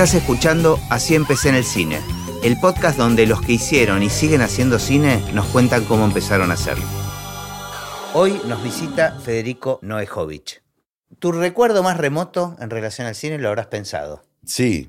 Estás escuchando Así empecé en el cine, el podcast donde los que hicieron y siguen haciendo cine nos cuentan cómo empezaron a hacerlo. Hoy nos visita Federico Noejovic. ¿Tu recuerdo más remoto en relación al cine lo habrás pensado? Sí,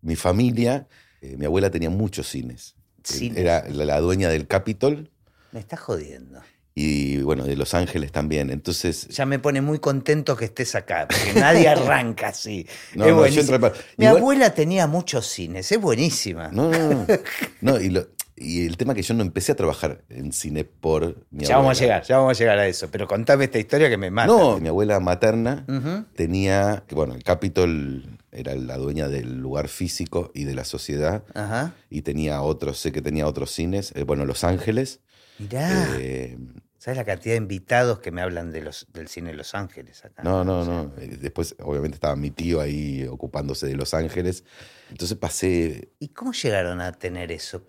mi familia, eh, mi abuela tenía muchos cines. Cines. Era la, la dueña del Capitol Me estás jodiendo. Y bueno, de Los Ángeles también. Entonces, Ya me pone muy contento que estés acá, porque nadie arranca así. No, Es no, yo buenísimo. entré pa- Mi igual- abuela tenía muchos cines, es buenísima. no, no, no. No, y, lo- y el tema que yo no empecé a trabajar en cine por mi ya vamos a llegar, ya vamos a llegar a eso, pero contame esta historia que me mata. No, mi abuela materna tenía, bueno, el Capitol era la dueña del lugar físico y de la sociedad. Ajá. Y tenía otros, sé que tenía otros cines, eh, bueno, Los Ángeles. Mirá, eh, ¿sabes la cantidad de invitados que me hablan de los, del cine de Los Ángeles acá? No, no, no. Eh, Después, obviamente, estaba mi tío ahí ocupándose de Los Ángeles. Entonces pasé, ¿Y cómo llegaron a tener eso?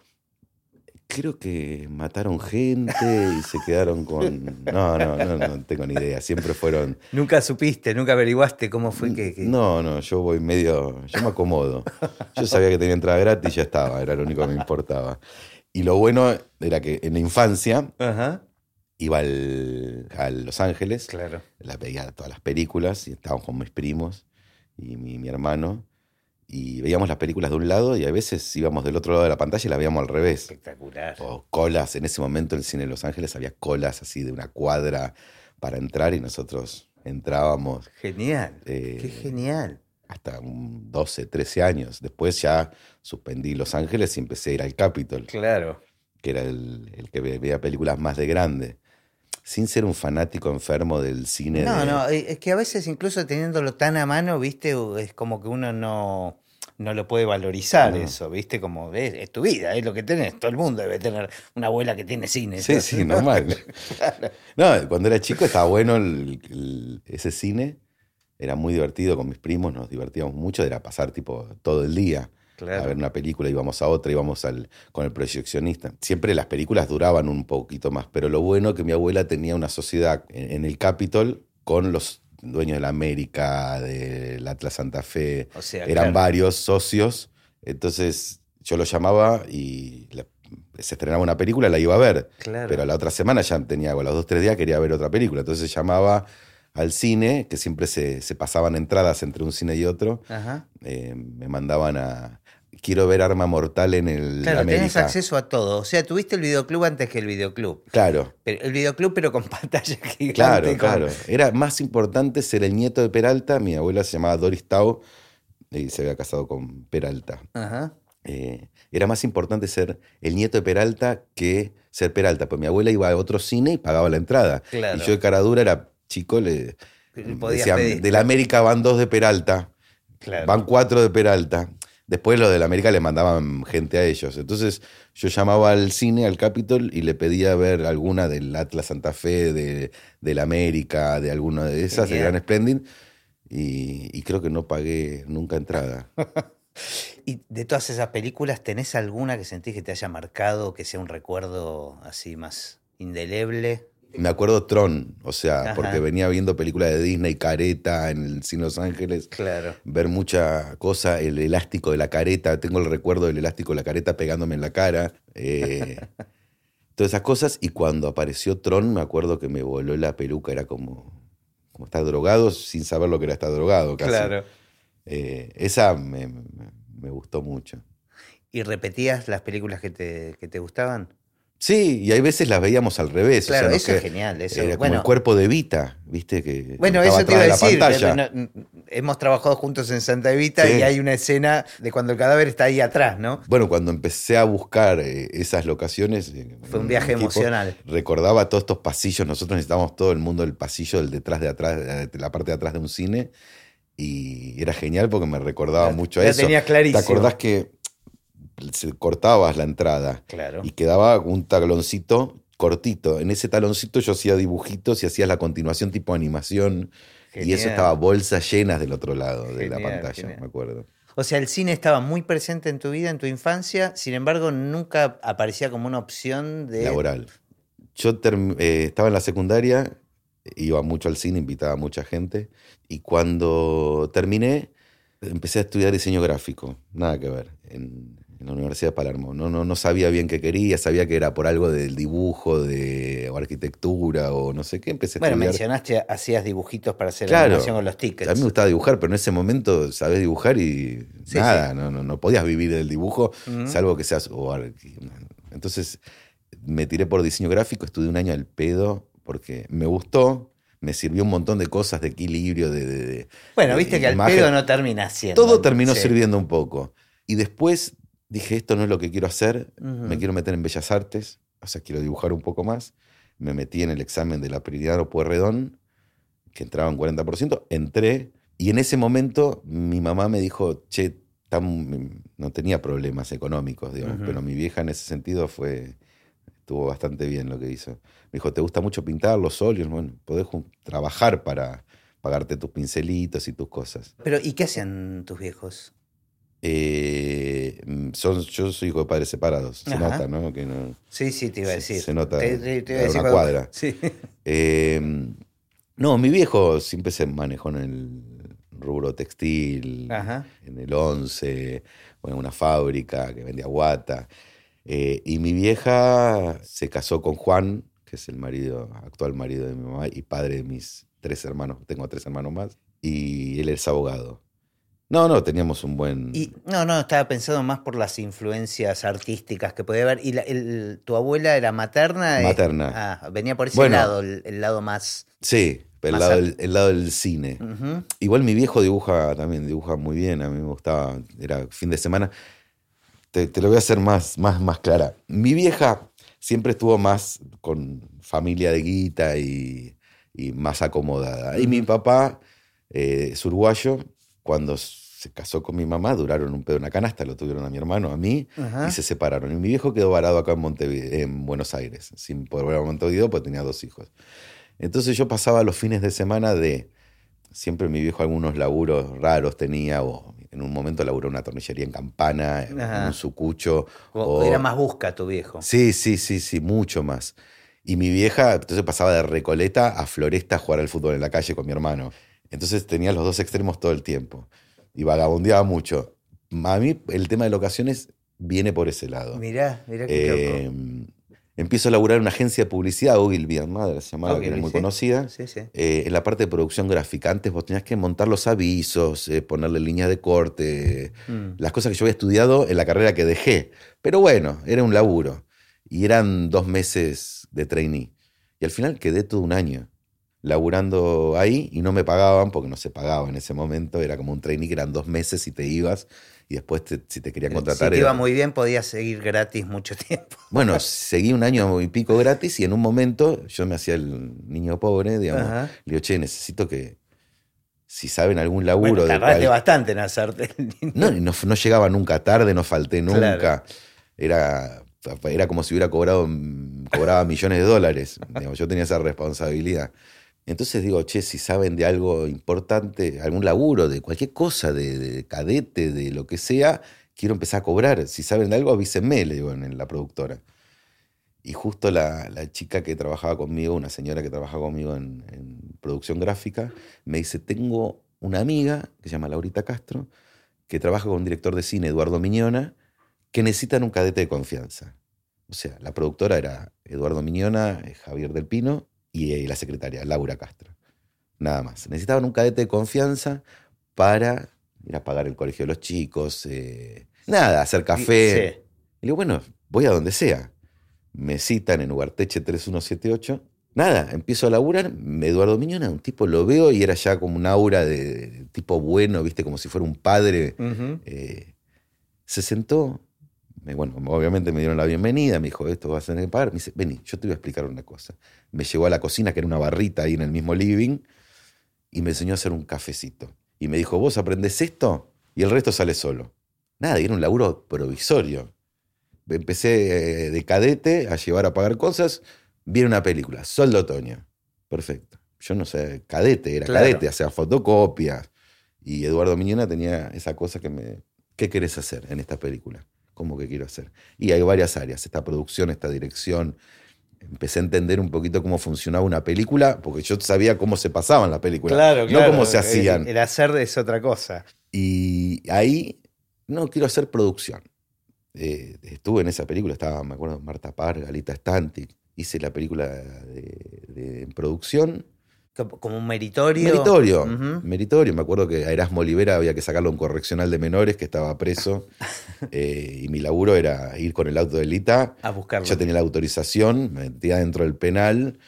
creo que mataron gente y se quedaron con... No, no, no, no tengo ni idea. Siempre fueron... Nunca supiste, nunca averiguaste cómo fue que... que- No, no, yo voy medio... Yo me acomodo. Yo sabía que tenía entrada gratis y ya estaba, era lo único que me importaba. Y lo bueno era que en la infancia Ajá, iba al- a Los Ángeles, claro. la veía todas las películas y estábamos con mis primos y mi, mi hermano y veíamos las películas de un lado y a veces íbamos del otro lado de la pantalla y las veíamos al revés. Espectacular. O colas, en ese momento en el cine de Los Ángeles había colas así de una cuadra para entrar y nosotros entrábamos Genial, eh, qué genial. hasta un 12, 13 años. Después ya suspendí Los Ángeles y empecé a ir al Capitol, Claro. Que era el, el que ve- veía películas más de grande. Sin ser un fanático enfermo del cine. No, de- no, eh, es que a veces incluso teniéndolo tan a mano, viste, es como que uno no, no lo puede valorizar No. eso, viste, como es, es tu vida, es lo que tenés, todo el mundo debe tener una abuela que tiene cine. Sí, sí, normal. No, cuando era chico estaba bueno el- el- ese cine. Era muy divertido con mis primos, nos divertíamos mucho. Era pasar tipo todo el día a ver una película, íbamos a otra, íbamos al, con el proyeccionista. Siempre las películas duraban un poquito más, pero lo bueno que mi abuela tenía una sociedad en, en el Capitol con los dueños de la América, del Atlas Santa Fe. O sea, Eran claro. varios socios. Entonces yo lo llamaba y la- se estrenaba una película, la iba a ver. Claro. Pero la otra semana ya tenía, o a los dos, tres días quería ver otra película. Entonces llamaba al cine, que siempre se, se pasaban entradas entre un cine y otro. Ajá. Eh, me mandaban a. Quiero ver Arma Mortal en el Claro, tenés América. acceso a todo. O sea, tuviste el videoclub antes que el videoclub. Claro, Pero el videoclub, pero con pantalla gigante. claro, con- claro. Era más importante ser el nieto de Peralta. Mi abuela se llamaba Doris Tau y se había casado con Peralta. Ajá. Eh, era más importante ser el nieto de Peralta que ser Peralta. Pues mi abuela iba a otro cine y pagaba la entrada. Claro. Y yo de cara dura era chico, le Le pedir. de la América van dos de Peralta, Claro. van cuatro de Peralta. Después los de la América le mandaban gente a ellos. Entonces yo llamaba al cine, al Capitol, y le pedía ver alguna del Atlas Santa Fe, de, de la América, de alguna de esas, de. Gran Splendid. Y, y creo que no pagué nunca entrada. Y de todas esas películas, ¿tenés alguna que sentís que te haya marcado, que sea un recuerdo así más indeleble? Me acuerdo Tron, o sea, Ajá. porque venía viendo películas de Disney, careta en el cine Los Ángeles, Claro. ver mucha cosa, el elástico de la careta, tengo el recuerdo del elástico de la careta pegándome en la cara, eh, todas esas cosas, y cuando apareció Tron me acuerdo que me voló la peluca, era como, como estar drogado sin saber lo que era estar drogado, casi. Claro. Eh, esa me, me- me gustó mucho. ¿Y repetías las películas que te, que te gustaban? Sí, y hay veces las veíamos al revés. o Claro, sea, eso que- es genial. Eso, Era como bueno, el cuerpo de Vita, ¿viste? Que bueno eso te iba a de decir. no- hemos trabajado juntos en Santa Evita Sí. y hay una escena de cuando el cadáver está ahí atrás, ¿no? Bueno, cuando empecé a buscar eh, esas locaciones. eh, Fue un viaje emocional. Recordaba todos estos pasillos. Nosotros necesitábamos todo el mundo del pasillo, del detrás de atrás, de la parte de atrás de un cine. Y era genial porque me recordaba La- mucho a eso. tenías clarísimo. ¿Te acordás que se cortabas la entrada Claro. y quedaba un taloncito cortito? En ese taloncito yo hacía dibujitos y hacía la continuación tipo animación. Y eso estaba bolsas llenas del otro lado de la pantalla, genial. me acuerdo. O sea, el cine estaba muy presente en tu vida, en tu infancia, sin embargo, nunca aparecía como una opción de... laboral. Yo eh, estaba en la secundaria, iba mucho al cine, invitaba a mucha gente, y cuando terminé, empecé a estudiar diseño gráfico, nada que ver, en, en la Universidad de Palermo. No, no, no sabía bien qué quería, sabía que era por algo del dibujo, de o arquitectura o no sé qué. Empecé a Bueno, estudiar. mencionaste, hacías dibujitos para hacer Claro. animación con los tickets. A mí me gustaba dibujar, pero en ese momento sabés dibujar y Sí, nada, sí. No, no, no podías vivir del dibujo, salvo que seas. o ar- entonces me tiré por diseño gráfico, estudié un año al pedo porque me gustó, me sirvió un montón de cosas de equilibrio, de. de- de- Bueno, de viste que al pedo no termina siendo. Todo terminó Sí. sirviendo un poco. Y después dije, esto no es lo que quiero hacer, Ujú. me quiero meter en Bellas Artes, o sea, quiero dibujar un poco más. Me metí en el examen de la Priliano Pueyrredón, que entraba en 40%, entré, y en ese momento mi mamá me dijo, che, tan- no tenía problemas económicos, digamos, Ujú. pero mi vieja en ese sentido fue, estuvo bastante bien lo que hizo. Me dijo, ¿te gusta mucho pintar los óleos? Bueno, podés trabajar para pagarte tus pincelitos y tus cosas. Pero, ¿y qué hacían tus viejos? Eh, mm, son, yo soy hijo de padres separados, se Ajá. nota, ¿no? Que no Sí, sí, te iba a decir. se nota Te- te- te iba a decir una cuando- cuadra. Sí. Eh, no, mi viejo siempre se manejó en el rubro textil, Ajá. en el 11, o en una fábrica que vendía guata. Eh, y mi vieja se casó con Juan, que es el marido, actual marido de mi mamá y padre de mis tres hermanos. Tengo tres hermanos más. Y él es abogado. No, no, teníamos un buen... Y no, no, estaba pensando más por las influencias artísticas que podía haber. ¿Y la- el- tu abuela era materna? Eh, Materna. Ah, venía por ese Bueno. lado, el, el lado más. Sí, el Más lado, del, el lado del cine. Igual mi viejo dibuja también, dibuja muy bien, a mí me gustaba, era fin de semana. Te, te lo voy a hacer más, más, más clara. Mi vieja siempre estuvo más con familia de guita y, y más acomodada. Y mi papá eh, es uruguayo, cuando se casó con mi mamá, duraron un pedo en una canasta, lo tuvieron a mi hermano, a mí, Ajá. y se separaron. Y mi viejo quedó varado acá en, Montevideo, en Buenos Aires, sin poder volver a Montevideo porque tenía dos hijos. Entonces yo pasaba los fines de semana de, siempre mi viejo algunos laburos raros tenía, o en un momento laburó en una tornillería en Campana, en Ajá. un sucucho. O- o- Era más busca tu viejo. Sí, sí, sí, sí, mucho más. Y mi vieja, entonces pasaba de Recoleta a Floresta a jugar al fútbol en la calle con mi hermano. Entonces tenía los dos extremos todo el tiempo. Y vagabundeaba mucho. A mí el tema de locaciones viene por ese lado. Mirá, mirá qué Eh, empiezo a laburar en una agencia de publicidad, Ogilvy Mather, se llamaba, que era muy sí. conocida. loco. Sí, sí. Eh, en la parte de producción gráfica, antes vos tenías que montar los avisos, eh, ponerle líneas de corte, Mm. las cosas que yo había estudiado en la carrera que dejé. Pero bueno, era un laburo. Y eran dos meses de trainee. Y al final quedé todo un año laburando ahí y no me pagaban porque no se pagaba en ese momento. Era como un trainee que eran dos meses y te ibas. Y después, te- si te querían Si contratar, te era- iba muy bien, podías seguir gratis mucho tiempo. bueno, seguí un año y pico gratis y en un momento yo me hacía el niño pobre, digamos. Ajá. Le digo, che, necesito que, si saben algún laburo Bueno, tardaste bastante en hacerte el niño. No, no, no llegaba nunca tarde, no falté nunca. Claro. Era, era como si hubiera cobrado cobraba millones de dólares. Digamos, yo tenía esa responsabilidad. Entonces digo, che, si saben de algo importante, algún laburo, de cualquier cosa, de, de cadete, de lo que sea, quiero empezar a cobrar. Si saben de algo, avísenme, le digo en, la productora. Y justo la, la chica que trabajaba conmigo, una señora que trabajaba conmigo en, en producción gráfica, me dice, tengo una amiga que se llama Laurita Castro, que trabaja con un director de cine, Eduardo Miñona, que necesitan un cadete de confianza. O sea, la productora era Eduardo Miñona, eh, Javier Del Pino y la secretaria, Laura Castro. Nada más. Necesitaban un cadete de confianza para ir a pagar el colegio de los chicos, eh, nada, hacer café. Sí. Y digo, bueno, voy a donde sea. Me citan en Ugarteche 3178. Nada, empiezo a laburar. Eduardo Miñona, un tipo, lo veo y era ya como un aura de, de tipo bueno, viste, como si fuera un padre. Eh, se sentó, me- bueno, obviamente me dieron la bienvenida, me dijo, esto vas a tener que pagar. Me dice, vení, yo te voy a explicar una cosa. Me llevó a la cocina, que era una barrita ahí en el mismo living, y me enseñó a hacer un cafecito. Y me dijo, vos aprendés esto y el resto sale solo. Nada, y era un laburo provisorio. Empecé eh, de cadete a llevar a pagar cosas, viene una película, Sol de Otoño. Perfecto. Yo no sé, cadete, era Claro. cadete, hacía fotocopias. Y Eduardo Miñona tenía esa cosa que me... ¿Qué querés hacer en esta película? ¿Cómo que quiero hacer? Y hay varias áreas, esta producción, esta dirección. Empecé a entender un poquito cómo funcionaba una película, porque yo sabía cómo se pasaban las películas, Claro, no claro. cómo se el- hacían. El, hacer es otra cosa. Y ahí no quiero hacer producción. Eh, estuve en esa película, estaba, me acuerdo, Marta Parga, Alita Stantic. Hice la película de, de- en producción. Como- un meritorio. Meritorio, meritorio. Me acuerdo que a Erasmo Olivera había que sacarlo un correccional de menores que estaba preso. eh, y mi laburo era ir con el auto de Lita. A buscarlo. Yo tenía la autorización, me metía dentro del penal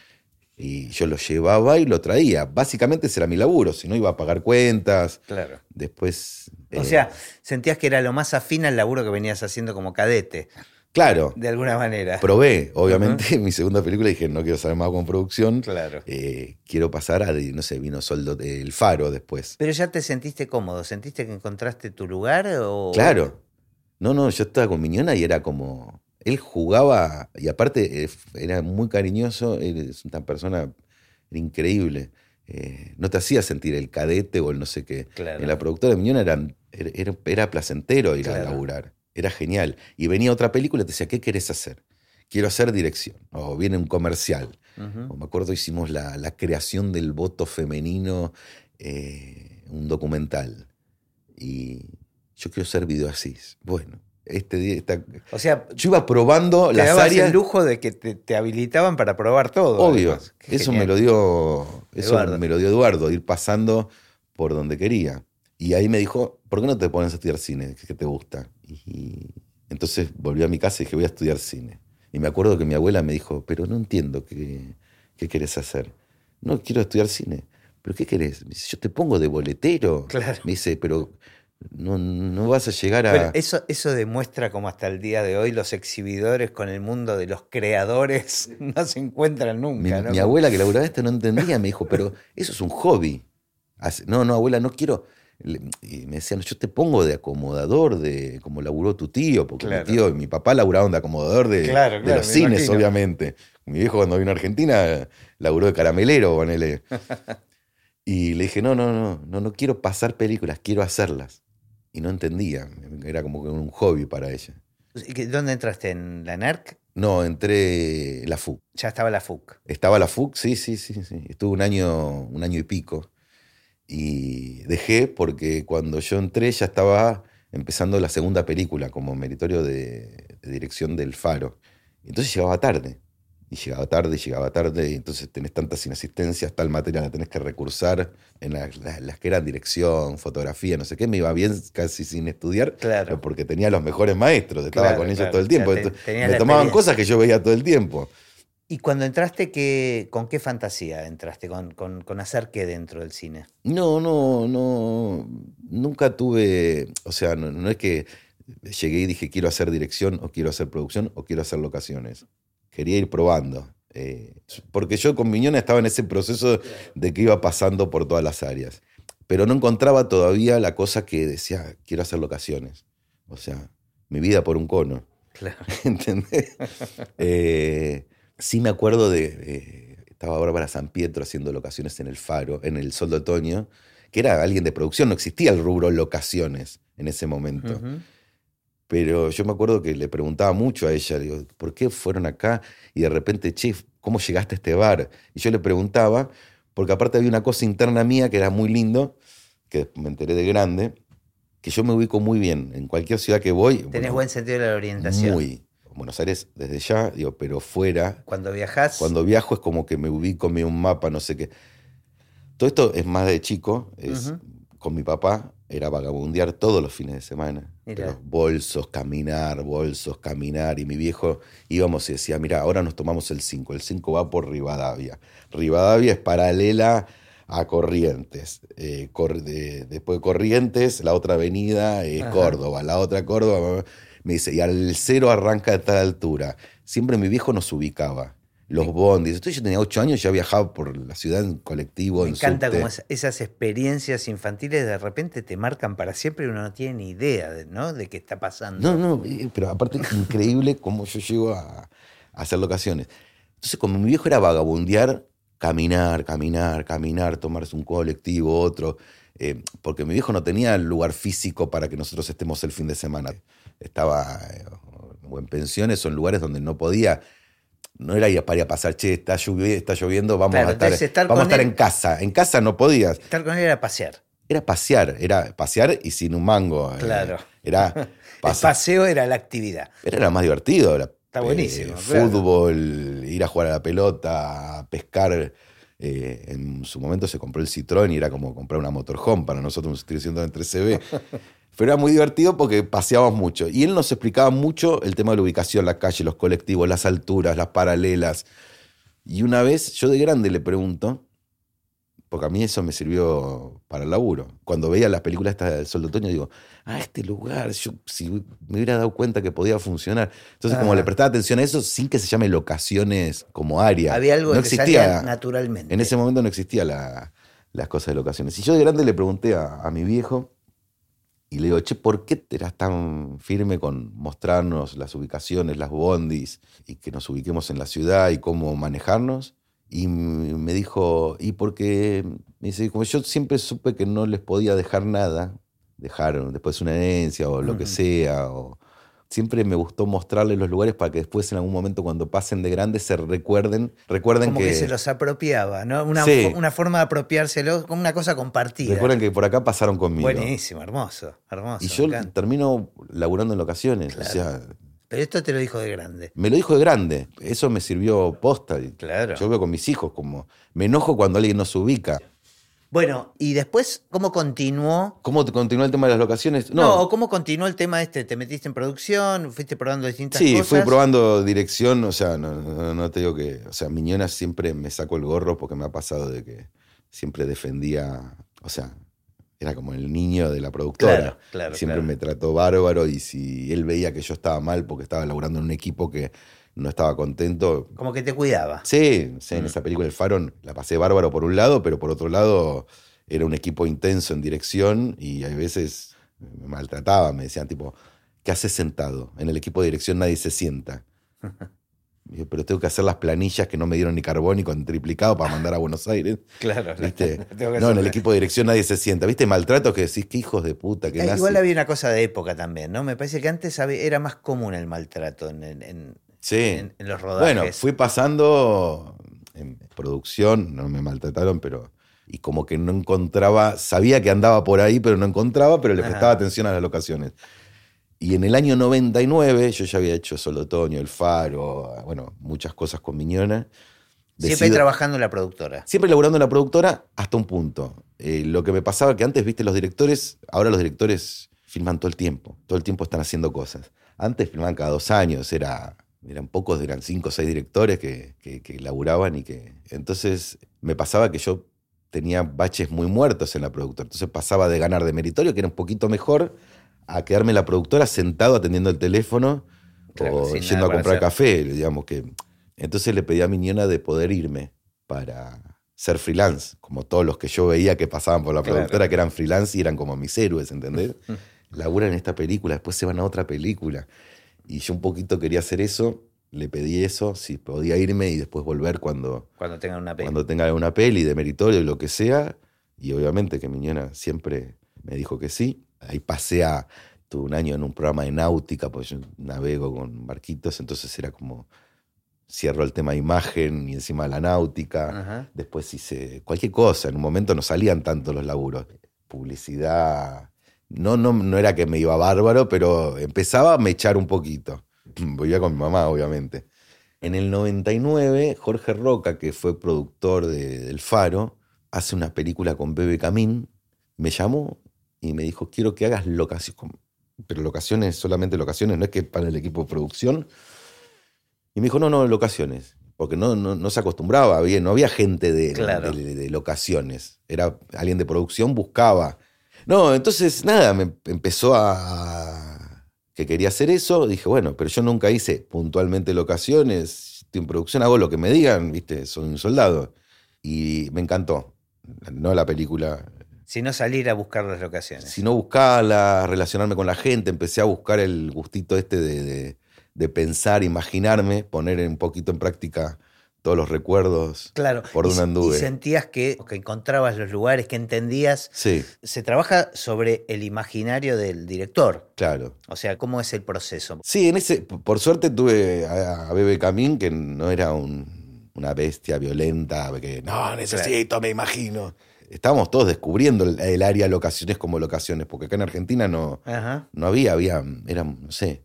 y yo lo llevaba y lo traía. Básicamente ese era mi laburo, si no iba a pagar cuentas. Claro. Después. O eh, sea, sentías que era lo más afín al laburo que venías haciendo como cadete, claro, de alguna manera. probé. Obviamente, en mi segunda película dije, no quiero saber más con producción. Claro. eh, quiero pasar a, no sé, vino Soldo del Faro después. Pero ya te sentiste cómodo, ¿sentiste que encontraste tu lugar? O... Claro. No, no, yo estaba con Miñona y era como. Él jugaba, y aparte eh, era muy cariñoso, es una persona era increíble. Eh, no te hacía sentir el cadete o el no sé qué. Claro. En la productora de Miñona era, era, era placentero ir a laburar. Era genial. Y venía otra película y te decía, ¿qué querés hacer? Quiero hacer dirección. O viene un comercial. O me acuerdo hicimos la, la creación del voto femenino, eh, un documental. Y yo quiero ser videoasís. Bueno, este día está... O sea, Yo iba probando te las áreas. el lujo de que te, te habilitaban para probar todo. Obvio. Eso genial. me lo dio. Eso Eduardo. me lo dio Eduardo, ir pasando por donde quería. Y ahí me dijo, ¿por qué no te pones a estudiar cine? ¿Qué te gusta? Y entonces volví a mi casa y dije, voy a estudiar cine. Y me acuerdo que mi abuela me dijo, pero no entiendo qué, qué querés hacer. No, quiero estudiar cine. ¿Pero qué querés? Me dice, yo te pongo de boletero. Claro. Me dice, pero no, no vas a llegar a... Pero eso, eso demuestra como hasta el día de hoy los exhibidores con el mundo de los creadores no se encuentran Mi, nunca. ¿no? mi abuela que laburaba esto no entendía, me dijo, pero eso es un hobby. No, no, abuela, no quiero. Y me decían, yo te pongo de acomodador, de como laburó tu tío, porque Claro. mi tío y mi papá laburaban de acomodador de, Claro, de claro, los cines, imagino. obviamente. Mi viejo cuando vino a Argentina laburó de caramelero, ponele. Y le dije, no, no, no, no, no quiero pasar películas, quiero hacerlas. Y no entendía, era como un hobby para ella. ¿Y qué- ¿Dónde entraste? ¿En la NERC? No, entré en la FUC. Ya estaba la FUC. Estaba la FUC, sí, sí, sí, sí. Estuve un año, un año y pico. Y dejé porque cuando yo entré ya estaba empezando la segunda película como meritorio de, de dirección del Faro. Entonces llegaba tarde. Y llegaba tarde, y llegaba tarde, y entonces tenés tantas inasistencias, tal materia la tenés que recursar en las, las- las que eran dirección, fotografía, no sé qué, me iba bien casi sin estudiar, Claro. porque tenía los mejores maestros, estaba Claro, con ellos claro. todo el tiempo. O sea, te- me tomaban cosas que yo veía todo el tiempo. ¿Y cuando entraste, qué, con qué fantasía entraste? ¿Con, con, con hacer qué dentro del cine? No, no, no. Nunca tuve. O sea, no, no es que llegué y dije quiero hacer dirección o quiero hacer producción o quiero hacer locaciones. Quería ir probando. eh, porque yo con Miñona estaba en ese proceso de que iba pasando por todas las áreas. Pero no encontraba todavía la cosa que decía quiero hacer locaciones. O sea, mi vida por un cono. Claro. ¿Entendés? Eh, sí me acuerdo de. eh, estaba ahora para San Pietro haciendo locaciones en el Faro, en el Sol de Otoño, que era alguien de producción, no existía el rubro locaciones en ese momento. Pero yo me acuerdo que le preguntaba mucho a ella, digo, ¿por qué fueron acá? Y de repente, chef, ¿cómo llegaste a este bar? Y yo le preguntaba, porque aparte había una cosa interna mía que era muy lindo, que me enteré de grande, que yo me ubico muy bien. En cualquier ciudad que voy. Tenés bueno, buen sentido de la orientación. Muy. Buenos Aires desde ya, digo, pero fuera, Cuando viajás, cuando viajo es como que me ubico, me un mapa, no sé qué. Todo esto es más de chico, es con mi papá, era vagabundear todos los fines de semana. Pero bolsos, caminar, bolsos, caminar. Y mi viejo íbamos y decía, mira, ahora nos tomamos el 5, el 5 va por Rivadavia. Rivadavia es paralela a Corrientes. Eh, Cor- de- después de Corrientes, la otra avenida es. Córdoba, la otra Córdoba. Me dice, y al cero arranca de tal altura. Siempre mi viejo nos ubicaba. Los bondis. Entonces yo tenía ocho años, ya viajaba por la ciudad en colectivo, me en encanta subte. como esa- esas experiencias infantiles de repente te marcan para siempre y uno no tiene ni idea de, ¿no? de qué está pasando. No, no, eh, pero aparte es increíble cómo yo llego a, a hacer locaciones. Entonces, como mi viejo era vagabundear, caminar, caminar, caminar, tomarse un colectivo, otro, eh, porque mi viejo no tenía lugar físico para que nosotros estemos el fin de semana. Estaba eh, o en pensiones o en lugares donde no podía. No era ir para ir a pasar, che, está lloviendo, está lloviendo vamos Claro, a estar, vamos a estar él- en casa. En casa no podías. Estar con él era pasear. era pasear, era pasear y sin un mango. eh, Claro. Era El paseo era la actividad. Pero era más divertido. era, Está buenísimo, eh, claro. fútbol, ir a jugar a la pelota, pescar. eh, en su momento se compró el Citroën y era como comprar una motorhome para nosotros, un Citroën en 13B. Pero era muy divertido porque paseábamos mucho. Y él nos explicaba mucho el tema de la ubicación, la calle, los colectivos, las alturas, las paralelas. Y una vez, yo de grande le pregunto, porque a mí eso me sirvió para el laburo. Cuando veía las películas estas del Sol de Otoño, digo, ah, este lugar, yo si me hubiera dado cuenta que podía funcionar. Entonces, como le prestaba atención a eso, sin que se llame locaciones como área. Había algo no que existía. naturalmente. En ese momento no existía la- las cosas de locaciones. Y yo de grande le pregunté a, a mi viejo y le digo, che, ¿por qué eras tan firme con mostrarnos las ubicaciones, las bondis y que nos ubiquemos en la ciudad y cómo manejarnos? Y me dijo, y porque, me dice, como yo siempre supe que no les podía dejar nada, dejar después una herencia o lo que sea, o siempre me gustó mostrarles los lugares para que después en algún momento cuando pasen de grandes se recuerden, recuerden como que, se los apropiaba, ¿no? Una, Sí. una forma de apropiárselo, como una cosa compartida. recuerden que por acá pasaron conmigo. Buenísimo, hermoso, hermoso. Y yo encanta. termino laburando en locaciones. Claro. O sea, Pero esto te lo dijo de grande. me lo dijo de grande. Eso me sirvió posta. Claro. Yo veo con mis hijos como me enojo cuando alguien no se ubica. Bueno, y después, ¿cómo continuó? ¿Cómo te continúa el tema de las locaciones? No, No, ¿o ¿cómo continuó el tema este? ¿Te metiste en producción? ¿Fuiste probando distintas sí, cosas? fui probando dirección. O sea, no, no- no te digo que. O sea, Miñona siempre me sacó el gorro porque me ha pasado de que siempre defendía. O sea, era como el niño de la productora. Claro, claro, siempre claro. me trató bárbaro y si él veía que yo estaba mal porque estaba laburando en un equipo que no estaba contento, Como que te cuidaba. Sí, sí, en Mm. esa película El Faro la pasé bárbaro por un lado, pero por otro lado era un equipo intenso en dirección y hay veces me maltrataba, me decían tipo, ¿qué haces sentado? En el equipo de dirección nadie se sienta. Yo, pero tengo que hacer las planillas que no me dieron ni carbón ni con triplicado para mandar a Buenos Aires. Claro. ¿Viste? Tengo que No, en el equipo de dirección nadie se sienta. ¿Viste? Maltratos que decís, qué hijos de puta, que Eh, igual había una cosa de época también, ¿no? Me parece que antes era más común el maltrato en, en- en- Sí. en- en los rodajes. Bueno, fui pasando en producción, no me maltrataron, pero. Y como que no encontraba, sabía que andaba por ahí, pero no encontraba, pero le Ajá. prestaba atención a las locaciones. Y en el año 99, yo ya había hecho Sol Otoño, El Faro, bueno, muchas cosas con Miñona. Siempre trabajando en la productora. Siempre laburando en la productora hasta un punto. Eh, lo que me pasaba que antes, viste, los directores, ahora los directores filman todo el tiempo, todo el tiempo están haciendo cosas. Antes filmaban cada dos años, era, eran pocos, eran cinco o seis directores que, que, que laburaban y que... Entonces me pasaba que yo tenía baches muy muertos en la productora. Entonces pasaba de ganar de meritorio, que era un poquito mejor, a quedarme en la productora sentado atendiendo el teléfono Claro, o yendo a comprar café, digamos que... Entonces le pedí a Miñona de poder irme para ser freelance, como todos los que yo veía que pasaban por la Claro. productora, que eran freelance y eran como mis héroes, ¿entendés? Laburan en esta película, después se van a otra película. Y yo un poquito quería hacer eso, le pedí eso, si podía irme y después volver cuando, Cuando tengan una peli. cuando tenga una peli de meritorio y lo que sea. Y obviamente que Miñona siempre me dijo que sí. Ahí pasé a, tuve un año en un programa de náutica, porque yo navego con barquitos, entonces era como, cierro el tema de imagen y encima la náutica. Ajá. Después hice cualquier cosa. En un momento no salían tanto los laburos. Publicidad. No, no, no era que me iba bárbaro, pero empezaba a mechar un poquito. Vivía con mi mamá, obviamente. En el 99, Jorge Roca, que fue productor de, del Faro, hace una película con Bebe Camín. Me llamó y me dijo, quiero que hagas locaciones. Pero locaciones, solamente locaciones, no es que para el equipo de producción. Y me dijo, no, no, locaciones. Porque no, no, no se acostumbraba, bien, no había gente de, Claro. de- de locaciones. Era alguien de producción, buscaba. No, entonces nada, me empezó a. que quería hacer eso. Dije, bueno, pero yo nunca hice puntualmente locaciones. Estoy en producción, hago lo que me digan, ¿viste? Soy un soldado. Y me encantó. No la película, Si no salir a buscar las locaciones. sino buscarla, relacionarme con la gente. Empecé a buscar el gustito este de, de- de pensar, imaginarme, poner un poquito en práctica todos los recuerdos. Claro. Por donde anduve. y sentías que, que encontrabas los lugares, que entendías. Sí, Se trabaja sobre el imaginario del director. claro. O sea, ¿cómo es el proceso? Sí, en ese, por suerte tuve a, a Bebe Camín, que no era un- una bestia violenta, que no, necesito, me imagino. estábamos todos descubriendo el, el área locaciones como locaciones, porque acá en Argentina no, Ajá. no había, había, eran, no sé,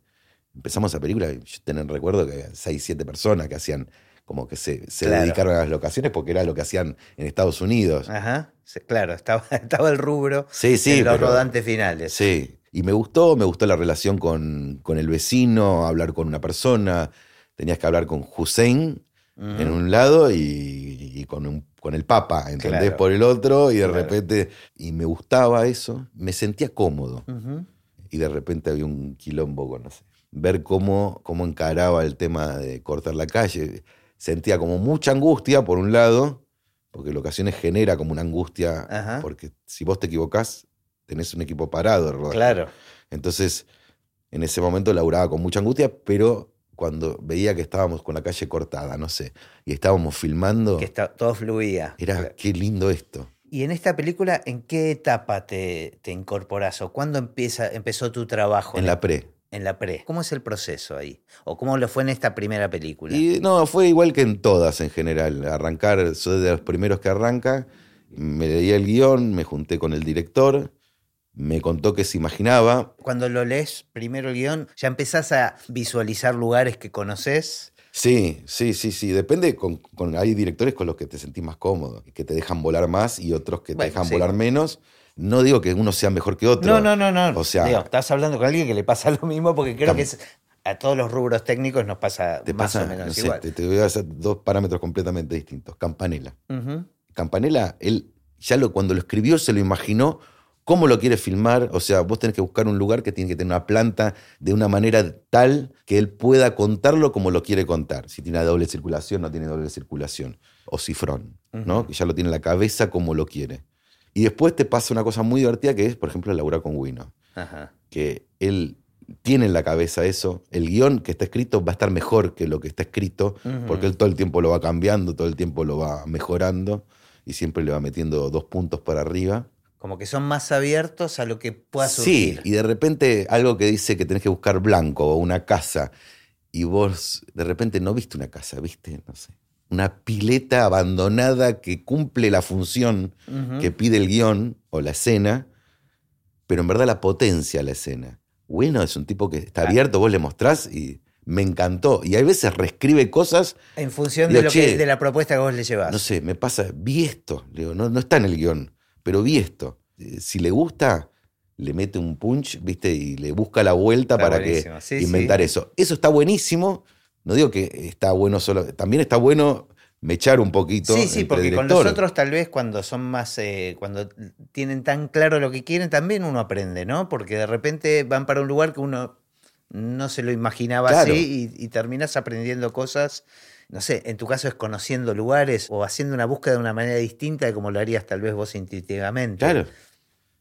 empezamos esa película, y yo tengo recuerdo que había seis, siete personas que hacían, como que se, se Claro. dedicaron a las locaciones porque era lo que hacían en Estados Unidos. Ajá. Claro, estaba, estaba el rubro Sí, sí, en los pero- rodantes finales. Sí, y me gustó, me gustó la relación con, con el vecino, hablar con una persona, tenías que hablar con Hussein en un lado y, y con, un- con el Papa, ¿entendés? Claro. Por el otro, y de Claro. repente, y me gustaba eso, me sentía cómodo. Y de repente había un quilombo con, no sé, ver cómo, cómo encaraba el tema de cortar la calle. Sentía como mucha angustia, por un lado, porque locaciones genera como una angustia, Ajá. porque si vos te equivocás, tenés un equipo parado de rodaje. Claro. Entonces, en ese momento laburaba con mucha angustia, pero cuando veía que estábamos con la calle cortada, no sé, y estábamos filmando, Que está, todo fluía. era qué lindo esto. Y en esta película, ¿en qué etapa te, te incorporás? ¿O cuándo empieza, empezó tu trabajo En la pre. En la pre? ¿Cómo es el proceso ahí? ¿O cómo lo fue en esta primera película? Y no, fue igual que en todas en general. Arrancar, soy de los primeros que arranca. Me leía el guion, me junté con el director, me contó que se imaginaba. Cuando lo lees primero el guion, ¿ya empezás a visualizar lugares que conoces? Sí, sí, sí, sí. Depende, con, con- hay directores con los que te sentís más cómodo, que te dejan volar más y otros que te Bueno, dejan sí. volar menos. No digo que uno sea mejor que otro. No, no, no, no. O sea, Digo, estás hablando con alguien que le pasa lo mismo porque creo que es- a todos los rubros técnicos nos pasa te más pasa, o menos no sé, igual. te, te voy a hacer dos parámetros completamente distintos. Campanella. Ujú. Campanella, él ya lo, cuando lo escribió se lo imaginó cómo lo quiere filmar. O sea, vos tenés que buscar un lugar que tiene que tener una planta de una manera tal que él pueda contarlo como lo quiere contar. Si tiene doble circulación, no tiene doble circulación. O cifrón, ¿no? Que ya lo tiene en la cabeza como lo quiere. Y después te pasa una cosa muy divertida que es, por ejemplo, laburar con Wino. Ajá. Que él tiene en la cabeza eso. El guion que está escrito va a estar mejor que lo que está escrito porque él todo el tiempo lo va cambiando, todo el tiempo lo va mejorando y siempre le va metiendo dos puntos para arriba. Como que son más abiertos a lo que pueda Sí, surgir. y de repente algo que dice que tenés que buscar blanco o una casa y vos de repente no viste una casa, viste, no sé, una pileta abandonada que cumple la función que pide el guion o la escena, pero en verdad la potencia la escena. Bueno, es un tipo que está abierto, vos le mostrás y me encantó. Y hay veces reescribe cosas En función Digo, de, lo que, de la propuesta que vos le llevas. No sé, me pasa, vi esto, digo, no, no está en el guion, pero vi esto. Eh, Si le gusta, le mete un punch, ¿viste? Y le busca la vuelta Está para que sí, inventar sí. eso. Eso está buenísimo. No digo que está bueno solo, también está bueno mechar un poquito. Sí, sí, porque con directores. los otros tal vez cuando son más, eh, cuando tienen tan claro lo que quieren, también uno aprende, ¿no? Porque de repente van para un lugar que uno no se lo imaginaba Claro. así y, y terminas aprendiendo cosas, no sé, en tu caso es conociendo lugares o haciendo una búsqueda de una manera distinta de como lo harías tal vez vos intuitivamente. Claro.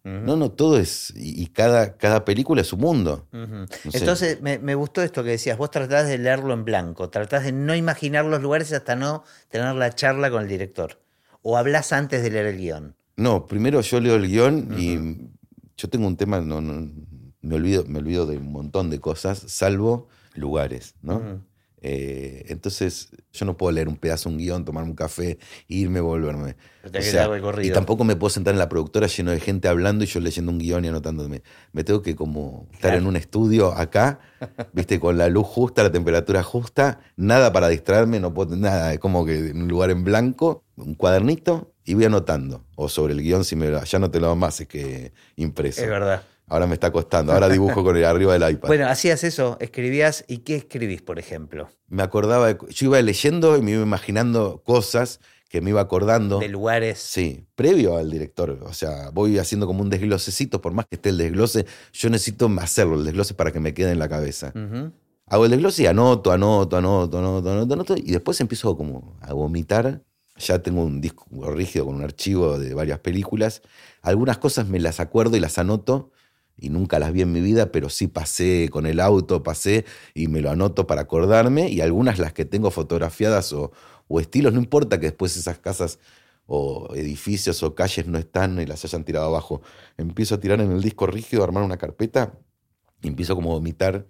No, no, todo es. Y, y cada, cada película es un mundo. Ujú. No sé. Entonces, me, me gustó esto que decías, vos tratás de leerlo en blanco, tratás de no imaginar los lugares hasta no tener la charla con el director. O hablas antes de leer el guion. No, primero yo leo el guion y yo tengo un tema, no, no, me, olvido, me olvido de un montón de cosas, salvo lugares, ¿no? Eh, entonces yo no puedo leer un pedazo, un guion, tomarme un café, irme, volverme. O sea, y tampoco me puedo sentar en la productora lleno de gente hablando y yo leyendo un guion y anotándome. Me tengo que como estar Claro. en un estudio acá, viste, con la luz justa, la temperatura justa, nada para distraerme, no puedo, nada, es como que en un lugar en blanco, un cuadernito y voy anotando. O sobre el guion, si me lo- ya no te lo más, es que impreso. Es verdad. Ahora me está costando, ahora dibujo con el arriba del iPad. Bueno, hacías eso, escribías. ¿Y qué escribís, por ejemplo? me acordaba, de- yo iba leyendo y me iba imaginando cosas que me iba acordando. De lugares. Sí, previo al director. O sea, voy haciendo como un desglosecito, por más que esté el desglose, yo necesito hacerlo, el desglose para que me quede en la cabeza. Hago el desglose y anoto, anoto, anoto, anoto, anoto, anoto, y después empiezo como a vomitar. Ya tengo un disco rígido con un archivo de varias películas. Algunas cosas me las acuerdo y las anoto, y nunca las vi en mi vida, pero sí pasé con el auto, pasé y me lo anoto para acordarme, y algunas las que tengo fotografiadas o, o estilos, no importa que después esas casas o edificios o calles no están y las hayan tirado abajo. Empiezo a tirar en el disco rígido, a armar una carpeta y empiezo como a vomitar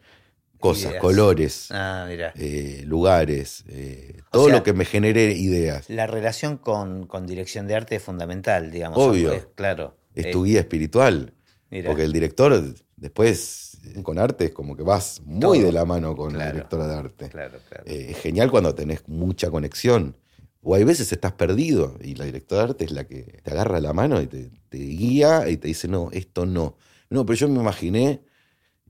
cosas, Ideas. colores, Ah, eh, lugares, eh, todo sea- lo que me genere ideas. La relación con, con dirección de arte es fundamental, digamos. Obvio. Claro. Es Eh, tu guía espiritual. Porque el director, después, con arte, es como que vas muy Todo. de la mano con la directora de arte. Claro, claro. Eh, es genial cuando tenés mucha conexión. O hay veces estás perdido y la directora de arte es la que te agarra la mano y te, te guía y te dice, no, esto no. No, pero yo me imaginé.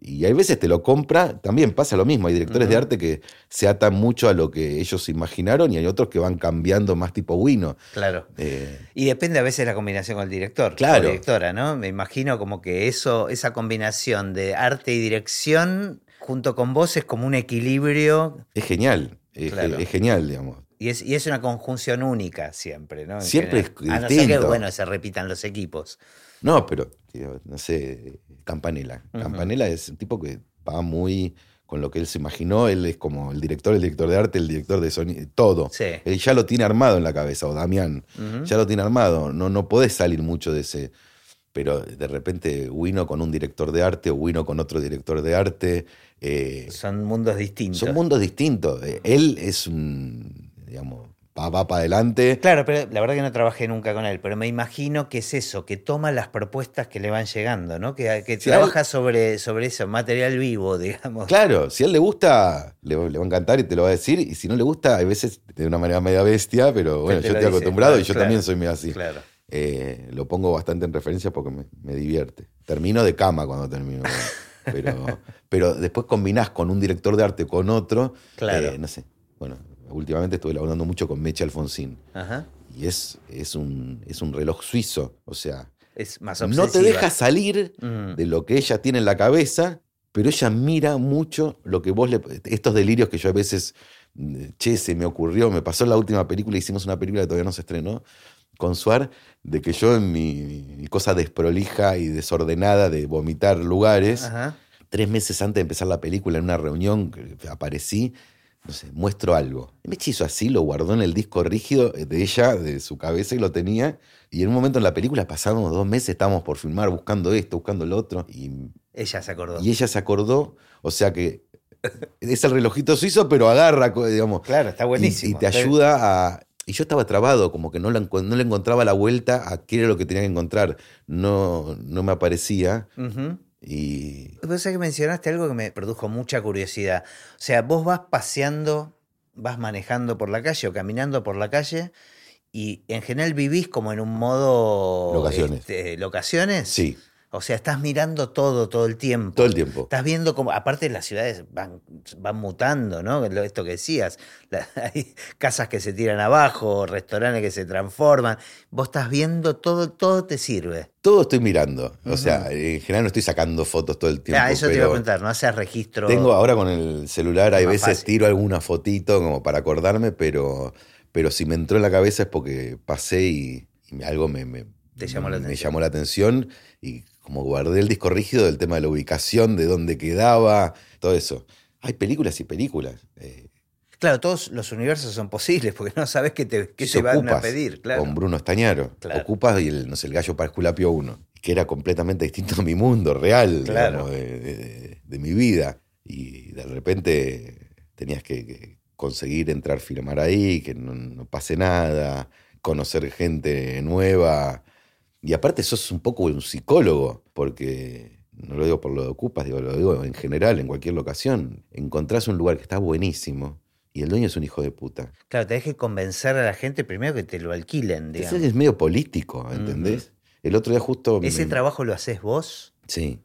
Y hay veces te lo compra, también pasa lo mismo. Hay directores de arte que se atan mucho a lo que ellos imaginaron y hay otros que van cambiando más tipo Wino. Claro. Eh, Y depende a veces la combinación con el director. Claro. O directora, ¿no? Me imagino como que eso, esa combinación de arte y dirección junto con vos es como un equilibrio es genial, es, Claro. es genial, digamos. y es, y es una conjunción única siempre, ¿no? En Siempre general. es A no ser que, distinto. bueno, se repitan los equipos. No, pero, tío, no sé, Campanella. Ujú. Campanella es un tipo que va muy con lo que él se imaginó. Él es como el director, el director de arte, el director de sonido, todo. Sí. Él ya lo tiene armado en la cabeza, o Damián. Ya lo tiene armado. No, no podés salir mucho de ese. Pero de repente Wino con un director de arte o Wino con otro director de arte. eh, Son mundos distintos. son mundos distintos. Él es un, digamos, va, para adelante. Claro, pero la verdad que no trabajé nunca con él, pero me imagino que es eso, que toma las propuestas que le van llegando, ¿no? Que, que él- trabaja sobre, sobre eso, material vivo, digamos. Claro, si a él le gusta, le, le va a encantar y te lo va a decir. Y si no le gusta, hay veces de una manera media bestia, pero bueno, te yo estoy dice, acostumbrado claro, y yo claro, también soy medio así. Claro. Eh, lo pongo bastante en referencia porque me, me divierte. Termino de cama cuando termino. pero, pero después combinás con un director de arte con otro. Claro. eh, no sé. Bueno, últimamente estuve hablando mucho con Meche Alfonsín. Ajá. Y es, es, un, es un reloj suizo. O sea, Es más no te deja salir Mm. de lo que ella tiene en la cabeza, pero ella mira mucho lo que vos le. Estos delirios que yo a veces. mm, Che, se me ocurrió, me pasó en la última película, hicimos una película que todavía no se estrenó, con Suar, de que yo en mi, mi cosa desprolija y desordenada de vomitar lugares, Ajá. tres meses antes de empezar la película, en una reunión, aparecí, no sé, muestro algo. Y me hizo así, lo guardó en el disco rígido de ella, de su cabeza, y lo tenía. Y en un momento en la película pasamos dos meses, estábamos por filmar, buscando esto, buscando lo otro, y, Ella se acordó. y ella se acordó, o sea que es el relojito suizo, pero agarra, digamos, Claro, está buenísimo. y, te ayuda a... Y yo estaba trabado, como que no, la no le encontraba la vuelta a qué era lo que tenía que encontrar. No, no me aparecía. Y sabés que mencionaste algo que me produjo mucha curiosidad. O sea, vos vas paseando, vas manejando por la calle o caminando por la calle y en general vivís como en un modo... Locaciones. este, ¿Locaciones? sí, O sea, estás mirando todo, todo el tiempo. todo el tiempo. Estás viendo como, aparte las ciudades van, van mutando, ¿no? Esto que decías, la- hay casas que se tiran abajo, restaurantes que se transforman. Vos estás viendo todo, todo te sirve. Todo estoy mirando. O sea, en general no estoy sacando fotos todo el tiempo. Ah, eso te iba a preguntar, no haces registro. Tengo ahora con el celular, hay veces fácil. tiro alguna fotito como para acordarme, pero, pero si me entró en la cabeza es porque pasé y, algo me, me- Te llamó la me atención. llamó la atención y como guardé el disco rígido del tema de la ubicación, de dónde quedaba, todo eso. Hay películas y películas. eh, Claro, todos los universos son posibles porque no sabes qué te, qué te van a pedir, claro. Con Bruno Estañaro. Claro. Ocupas y el, no sé, el gallo para Esculapio 1, que era completamente distinto a mi mundo real, Claro. digamos, de, de- de mi vida. Y de repente tenías que, que conseguir entrar a filmar ahí, que no, no pase nada, conocer gente nueva. Y aparte sos un poco un psicólogo, porque no lo digo por lo de Ocupas, digo, lo digo en general, en cualquier locación. Encontrás un lugar que está buenísimo y el dueño es un hijo de puta. Claro, tenés que convencer a la gente primero que te lo alquilen, Entonces digamos. es medio político, ¿entendés? El otro día justo... ¿Ese me- trabajo lo haces vos? Sí.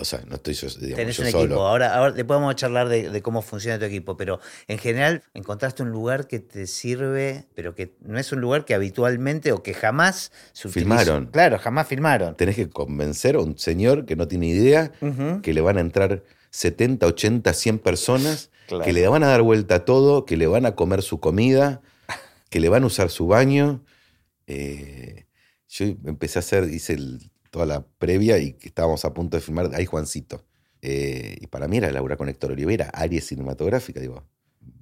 O sea, no estoy yo, digamos, Tenés yo un solo. equipo. Ahora, ahora le podemos charlar de, de cómo funciona tu equipo, pero en general encontraste un lugar que te sirve, pero que no es un lugar que habitualmente o que jamás se utilizó. Filmaron. Claro, jamás filmaron. Tenés que convencer a un señor que no tiene idea que le van a entrar 70, 80, 100 personas, Claro. que le van a dar vuelta a todo, que le van a comer su comida, que le van a usar su baño. Eh, yo empecé a hacer, hice el- toda la previa y que estábamos a punto de filmar, ahí Juancito. Eh, y para mí era laburar con Héctor Olivera, Aries Cinematográfica, digo.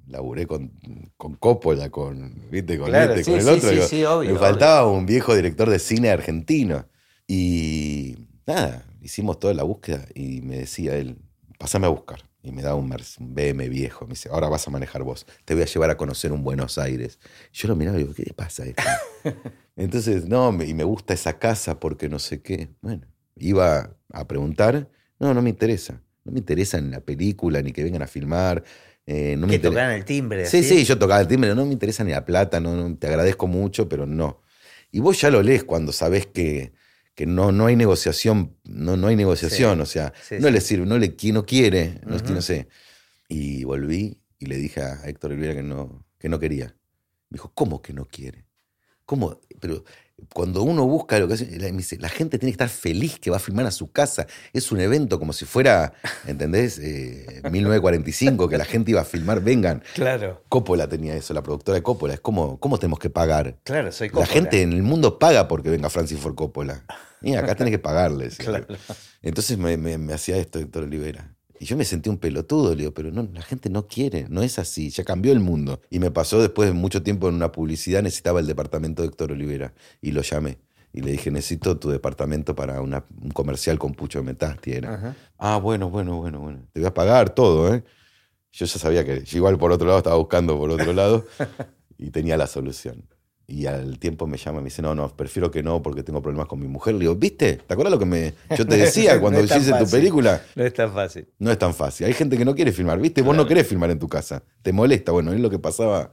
Laburé con, con Coppola, con, ¿viste? con Claro, este, sí, con el otro. sí, digo, sí, obvio, me obvio. faltaba un viejo director de cine argentino. Y nada, hicimos toda la búsqueda y me decía él, pasame a buscar. Y me da un, BM viejo. Me dice, ahora vas a manejar vos. Te voy a llevar a conocer un Buenos Aires. Yo lo miraba y digo, ¿qué le pasa a esto? Entonces, no, me- y me gusta esa casa porque no sé qué. Bueno, iba a preguntar. No, no me interesa. No me interesa en la película, ni que vengan a filmar. eh, no me que interesa. tocaran el timbre. Sí, así. sí, yo tocaba el timbre, no me interesa ni la plata, no, no, te agradezco mucho, pero no. Y vos ya lo lees cuando sabés que, que no, no hay negociación, no, no hay negociación, Sí, o sea, sí, no sí. le sirve, no le, no quiere, no sé. Y volví y le dije a Héctor Olivera que no, que no quería. Me dijo, ¿cómo que no quiere? ¿Cómo? Pero cuando uno busca lo que hace, la, la gente tiene que estar feliz que va a filmar a su casa. Es un evento como si fuera, ¿entendés? Eh, 1945, que la gente iba a filmar, vengan. Claro, Coppola tenía eso, la productora de Coppola. Es como, ¿cómo tenemos que pagar? claro, soy La Coppola. gente en el mundo paga porque venga Francis Ford Coppola. Y acá tenés que pagarles. Claro. Entonces me, me- me hacía esto Héctor Olivera. Y yo me sentí un pelotudo, le digo, pero no, la gente no quiere, no es así, ya cambió el mundo. Y me pasó después de mucho tiempo en una publicidad, necesitaba el departamento de Héctor Olivera. Y lo llamé. Y le dije, necesito tu departamento para una- un comercial con Pucho Metasti. Era. Ajá. Ah, bueno, bueno, bueno, bueno. Te voy a pagar todo, ¿eh? Yo ya sabía que yo igual por otro lado estaba buscando por otro lado y tenía la solución. Y al tiempo me llama y me dice, no, no, prefiero que no porque tengo problemas con mi mujer. Le digo, ¿viste? ¿Te acuerdas lo que me, yo te decía cuando No hice tu película? No es tan fácil. No es tan fácil. Hay gente que no quiere filmar, ¿viste? Vos no querés filmar en tu casa. Te molesta. Bueno, es lo que pasaba.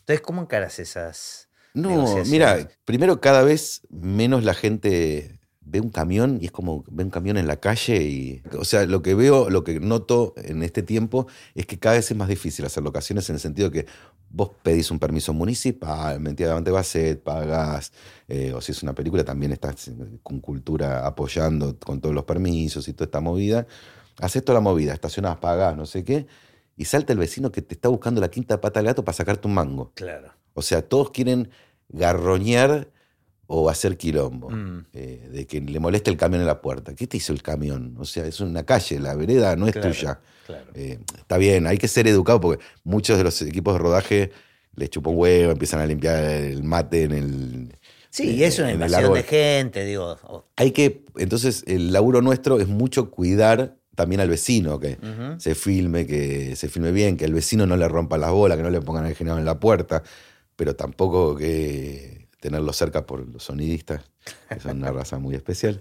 Entonces, ¿cómo encaras esas No, mira, primero cada vez menos la gente ve un camión y es como ve un camión en la calle y o sea, lo que veo, lo que noto en este tiempo es que cada vez es más difícil hacer locaciones en el sentido que vos pedís un permiso municipal, mentira, te Basset, pagás, eh, o si es una película también estás con cultura apoyando con todos los permisos y toda esta movida. Haces toda la movida, estacionás, pagás, no sé qué, y salta el vecino que te está buscando la quinta pata al gato para sacarte un mango. Claro. O sea, todos quieren garroñar o hacer quilombo. Mm. eh, de que le moleste el camión en la puerta. ¿Qué te hizo el camión? O sea, es una calle, la vereda no es Claro, tuya. Claro. Eh, está bien, hay que ser educado porque muchos de los equipos de rodaje les chupa un huevo, empiezan a limpiar el mate en el. Sí, y es una invasión de gente, digo. Hay que. Entonces, el laburo nuestro es mucho cuidar también al vecino, que se filme, que se filme bien, que el vecino no le rompa las bolas, que no le pongan el generador en la puerta, pero tampoco que tenerlo cerca por los sonidistas, que son una raza muy especial,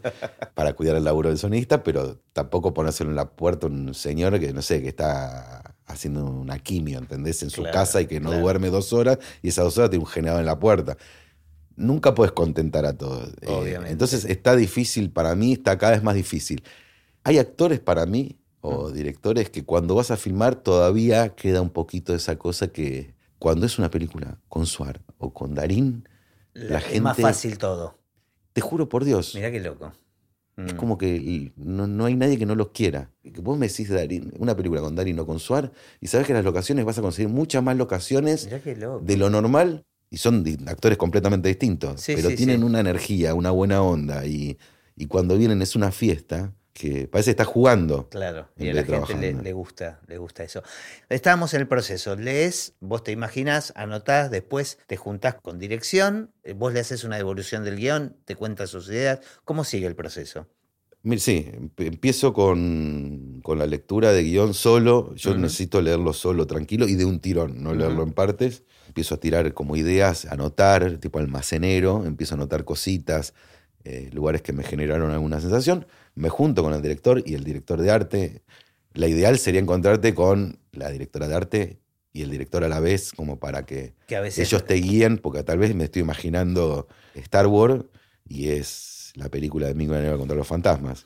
para cuidar el laburo del sonidista, pero tampoco ponérselo en la puerta un señor que, no sé, que está haciendo una quimio, ¿entendés? En su Claro, casa y que no claro. duerme dos horas y esas dos horas tiene un generador en la puerta. Nunca puedes contentar a todos. Eh, Obviamente. entonces está difícil, para mí está cada vez más difícil. Hay actores para mí o directores que cuando vas a filmar todavía queda un poquito de esa cosa que cuando es una película con Suar o con Darín, la es más fácil todo. te juro por Dios, Mirá qué loco. es Mm. como que no, no hay nadie que no los quiera. Que vos me decís Darín, una película con Darín o con Suar y sabes que las locaciones vas a conseguir muchas más locaciones de lo normal y son actores completamente distintos, Sí, pero sí, tienen sí. una energía, una buena onda y, y cuando vienen es una fiesta que parece que estás jugando. Claro, y a la gente le, gusta, le gusta eso. Estábamos en el proceso, lees, vos te imaginás, anotás, después te juntás con dirección, eh, vos le haces una devolución del guion, te cuentas sus ideas. ¿Cómo sigue el proceso? Sí, empiezo con, con la lectura de guion solo. Yo necesito leerlo solo, tranquilo, y de un tirón, no leerlo en partes. Empiezo a tirar como ideas, a anotar, tipo almacenero, empiezo a anotar cositas, eh, lugares que me generaron alguna sensación. Me junto con el director y el director de arte. La ideal sería encontrarte con la directora de arte y el director a la vez, como para que Que a veces ellos te guíen, porque tal vez me estoy imaginando Star Wars y es la película de Mingo Negro contra los fantasmas.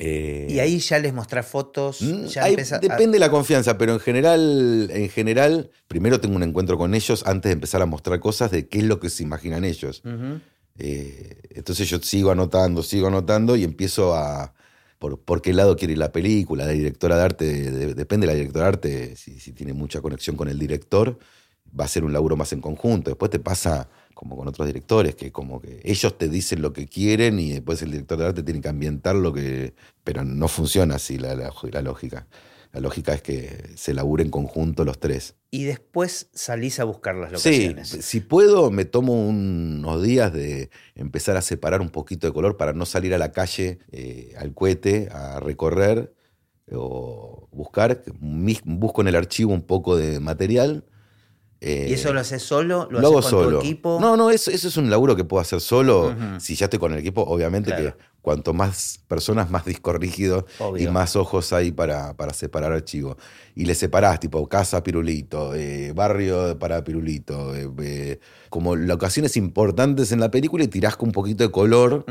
Eh, Y ahí ya les mostrás fotos, mm, ya depende de la confianza, pero en general, en general, primero tengo un encuentro con ellos antes de empezar a mostrar cosas de qué es lo que se imaginan ellos. Eh, entonces yo sigo anotando, sigo anotando y empiezo a. Por, por qué lado quiere la película, la directora de arte, de- depende de la directora de arte, si, tiene mucha conexión con el director, va a ser un laburo más en conjunto. Después te pasa como con otros directores, que como que ellos te dicen lo que quieren y después el director de arte tiene que ambientar lo que... Pero no funciona así la- la lógica. La lógica es que se labure en conjunto los tres. Y después salís a buscar las Sí, locaciones. si puedo, me tomo unos días de empezar a separar un poquito de color para no salir a la calle, eh, al cohete, a recorrer o buscar, busco en el archivo un poco de material. eh, ¿Y eso lo haces solo? ¿Lo, haces con solo. tu equipo? No, no, eso, eso es un laburo que puedo hacer solo. Si ya estoy con el equipo, obviamente Claro. que cuanto más personas, más disco rígido Obvio. y más ojos hay para, para separar archivos. Y le separás, tipo, casa Pirulito, eh, barrio para Pirulito, eh, eh, como locaciones importantes en la película y tirás con un poquito de color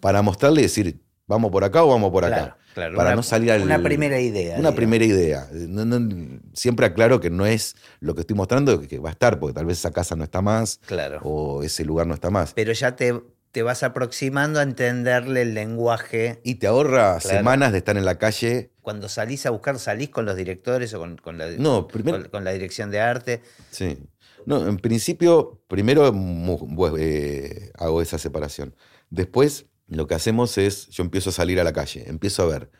para mostrarle y decir, vamos por acá o vamos por acá. Claro, claro. Para Una- no salir al. Una primera idea. Una digamos. primera idea. No- no- siempre aclaro que no es lo que estoy mostrando que va a estar, porque tal vez esa casa no está más Claro. o ese lugar no está más. Pero ya te, te vas aproximando a entenderle el lenguaje. Y te ahorra Claro. semanas de estar en la calle. Cuando salís a buscar, salís con los directores o con, con la, No, primero. con, con la dirección de arte. Sí. No, en principio, primero eh, hago esa separación. Después, lo que hacemos es, yo empiezo a salir a la calle, empiezo a ver.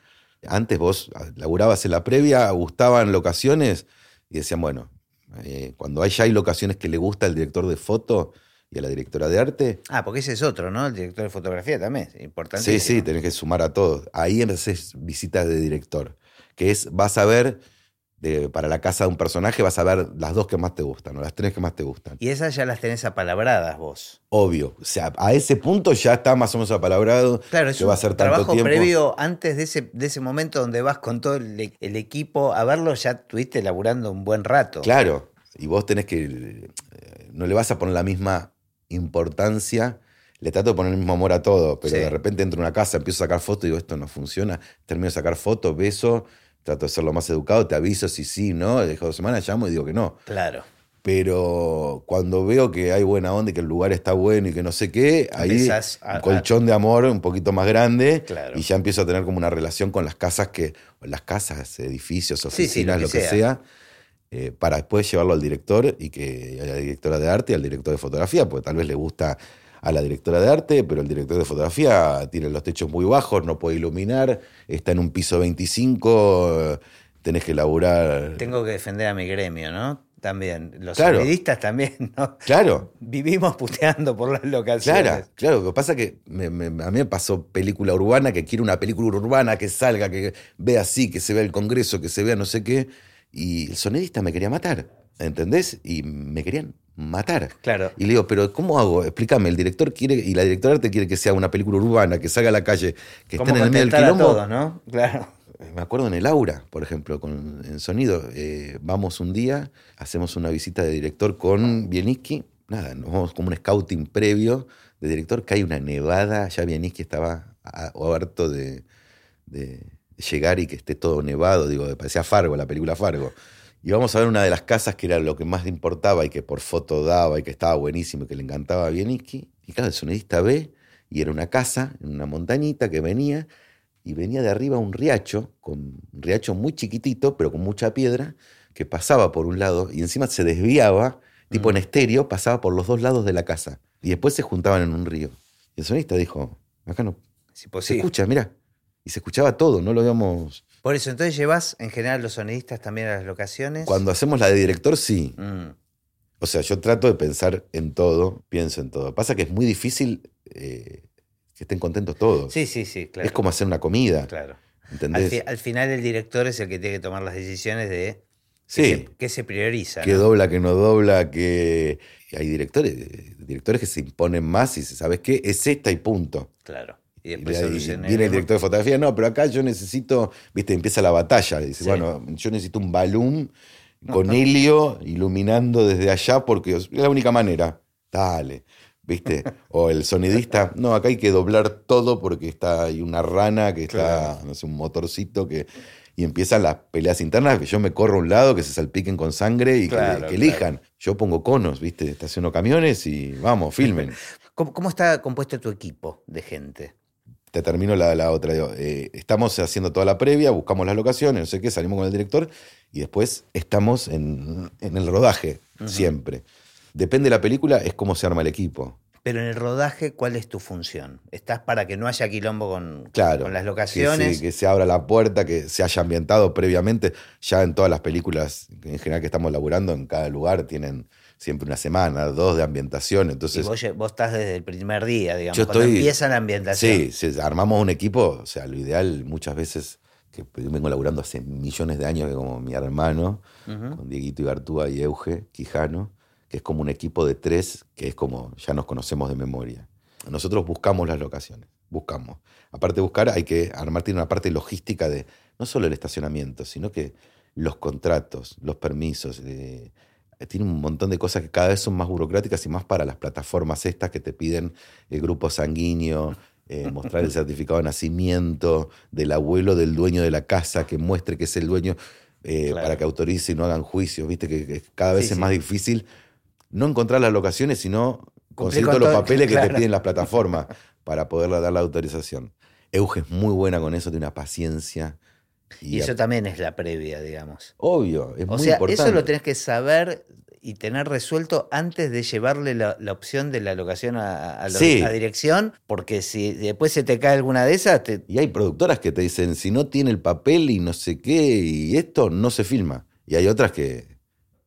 Antes vos laburabas en la previa, gustaban locaciones y decían, bueno, eh, cuando hay, ya hay locaciones que le gusta al director de foto y a la directora de arte, Ah, porque ese es otro, ¿no? El director de fotografía también. Importante. Sí, sí, tenés que sumar a todos. Ahí haces visitas de director, que es, vas a ver, de- para la casa de un personaje, vas a ver las dos que más te gustan, o las tres que más te gustan. Y esas ya las tenés apalabradas vos. Obvio. O sea, a ese punto ya está más o menos apalabrado. Claro, es que un va a ser tanto trabajo tiempo. previo antes de ese, de ese momento donde vas con todo el, el equipo a verlo, ya estuviste laburando un buen rato. Claro. Y vos tenés que. eh, No le vas a poner la misma importancia. Le trato de poner el mismo amor a todo, pero Sí. de repente entro a una casa, empiezo a sacar fotos y digo, esto no funciona. Termino de sacar fotos, beso, trato de ser lo más educado, te aviso si sí, no. Dejo dos semanas, llamo y digo que no. Claro. Pero cuando veo que hay buena onda y que el lugar está bueno y que no sé qué, ahí a- un colchón de amor un poquito más grande Claro. y ya empiezo a tener como una relación con las casas que, las casas, edificios, oficinas, sí, lo que sea, eh, para después llevarlo al director y que a la directora de arte y al director de fotografía, porque tal vez le gusta a la directora de arte, pero el director de fotografía tiene los techos muy bajos, no puede iluminar, está en un piso 25, eh, tenés que laburar. Tengo que defender a mi gremio, ¿no? También. Los Claro. también, ¿no? Claro. Vivimos puteando por las locaciones. Claro, claro. Lo que pasa es que me- me- a mí me pasó película urbana, que quiero una película urbana que salga, que vea así, que se vea el Congreso, que se vea no sé qué. Y el sonidista me quería matar, ¿entendés? Y me querían matar. Claro. Y le digo, pero ¿cómo hago? Explícame, el director quiere, y la directora de arte quiere que sea una película urbana, que salga a la calle, que ¿Cómo estén en el medio del quilombo. todos, ¿no? Claro. Me acuerdo en el Aura, por ejemplo, con, en sonido. eh, vamos un día, hacemos una visita de director con Bieniski. Nada, nos vamos como un scouting previo de director, que hay una nevada. Ya Bieniski estaba harto de, de llegar y que esté todo nevado. Digo, parecía Fargo, la película Fargo. Y vamos a ver una de las casas que era lo que más le importaba y que por foto daba y que estaba buenísimo y que le encantaba a Bieniski. Y claro, el sonidista ve y era una casa en una montañita que venía y venía de arriba un riacho, con un riacho muy chiquitito, pero con mucha piedra, que pasaba por un lado y encima se desviaba, tipo en estéreo, pasaba por los dos lados de la casa. Y después se juntaban en un río. Y el sonista dijo, acá no, Si se posible. escucha, mira. Y se escuchaba todo, no lo habíamos... Por eso, entonces llevas en general los sonidistas también a las locaciones. Cuando hacemos la de director, sí. Mm, O sea, yo trato de pensar en todo, pienso en todo. Pasa que es muy difícil eh, que estén contentos todos. Sí, sí, sí, claro. Es como hacer una comida, Claro. Al, ¿entendés? fi- al final el director es el que tiene que tomar las decisiones de Sí. qué, se, qué se prioriza. que ¿no? dobla, que no dobla, que hay directores, directores que se imponen más y dice, ¿sabes qué? Es esta y punto. Claro. Y después ahí viene el director de fotografía, no, pero acá yo necesito, viste, empieza la batalla. Dice, Sí. bueno, yo necesito un balón con helio iluminando desde allá porque es la única manera. Dale, viste. O el sonidista, no, acá hay que doblar todo porque está hay una rana que está, no sé, un motorcito que. Y empiezan las peleas internas, que yo me corro a un lado, que se salpiquen con sangre y que- Claro, que, elijan. Yo pongo conos, ¿viste? Estaciono camiones y vamos, filmen. ¿Cómo, cómo está compuesto tu equipo de gente? Te termino la, la otra. digo, eh, estamos haciendo toda la previa, buscamos las locaciones, no sé qué, salimos con el director y después estamos en, en el rodaje, siempre. Depende de la película, es cómo se arma el equipo. Pero en el rodaje, ¿cuál es tu función? ¿Estás para que no haya quilombo con, Claro. con las Que locaciones? se, que se abra la puerta, que se haya ambientado previamente. Ya en todas las películas en general que estamos laburando, en cada lugar tienen siempre una semana, dos de ambientación. y Entonces, vos, lle- vos estás desde el primer día, digamos, Yo cuando estoy- empieza la ambientación. Sí, sí, armamos un equipo, o sea, lo ideal muchas veces que vengo laburando hace millones de años, que como mi hermano, con Dieguito Igartúa y Euge Quijano, que es como un equipo de tres, que es como ya nos conocemos de memoria. Nosotros buscamos las locaciones, buscamos. Aparte de buscar, hay que armar, tiene una parte logística de no solo el estacionamiento, sino que los contratos, los permisos, eh, tiene un montón de cosas que cada vez son más burocráticas y más para las plataformas estas que te piden el grupo sanguíneo, eh, mostrar el certificado de nacimiento del abuelo del dueño de la casa, que muestre que es el dueño eh, para que autorice y no hagan juicios. Viste que, cada vez es más difícil no encontrar las locaciones, sino conseguir todos los papeles que te piden las plataformas para poderle dar la autorización. Euge es muy buena con eso, tiene una paciencia. Y, eso también es la previa, digamos. Obvio, es o muy sea, importante. Eso lo tenés que saber y tener resuelto antes de llevarle la, opción de la locación a, la dirección, porque si después se te cae alguna de esas... Y hay productoras que te dicen, si no tiene el papel y no sé qué, y esto no se filma. Y hay otras que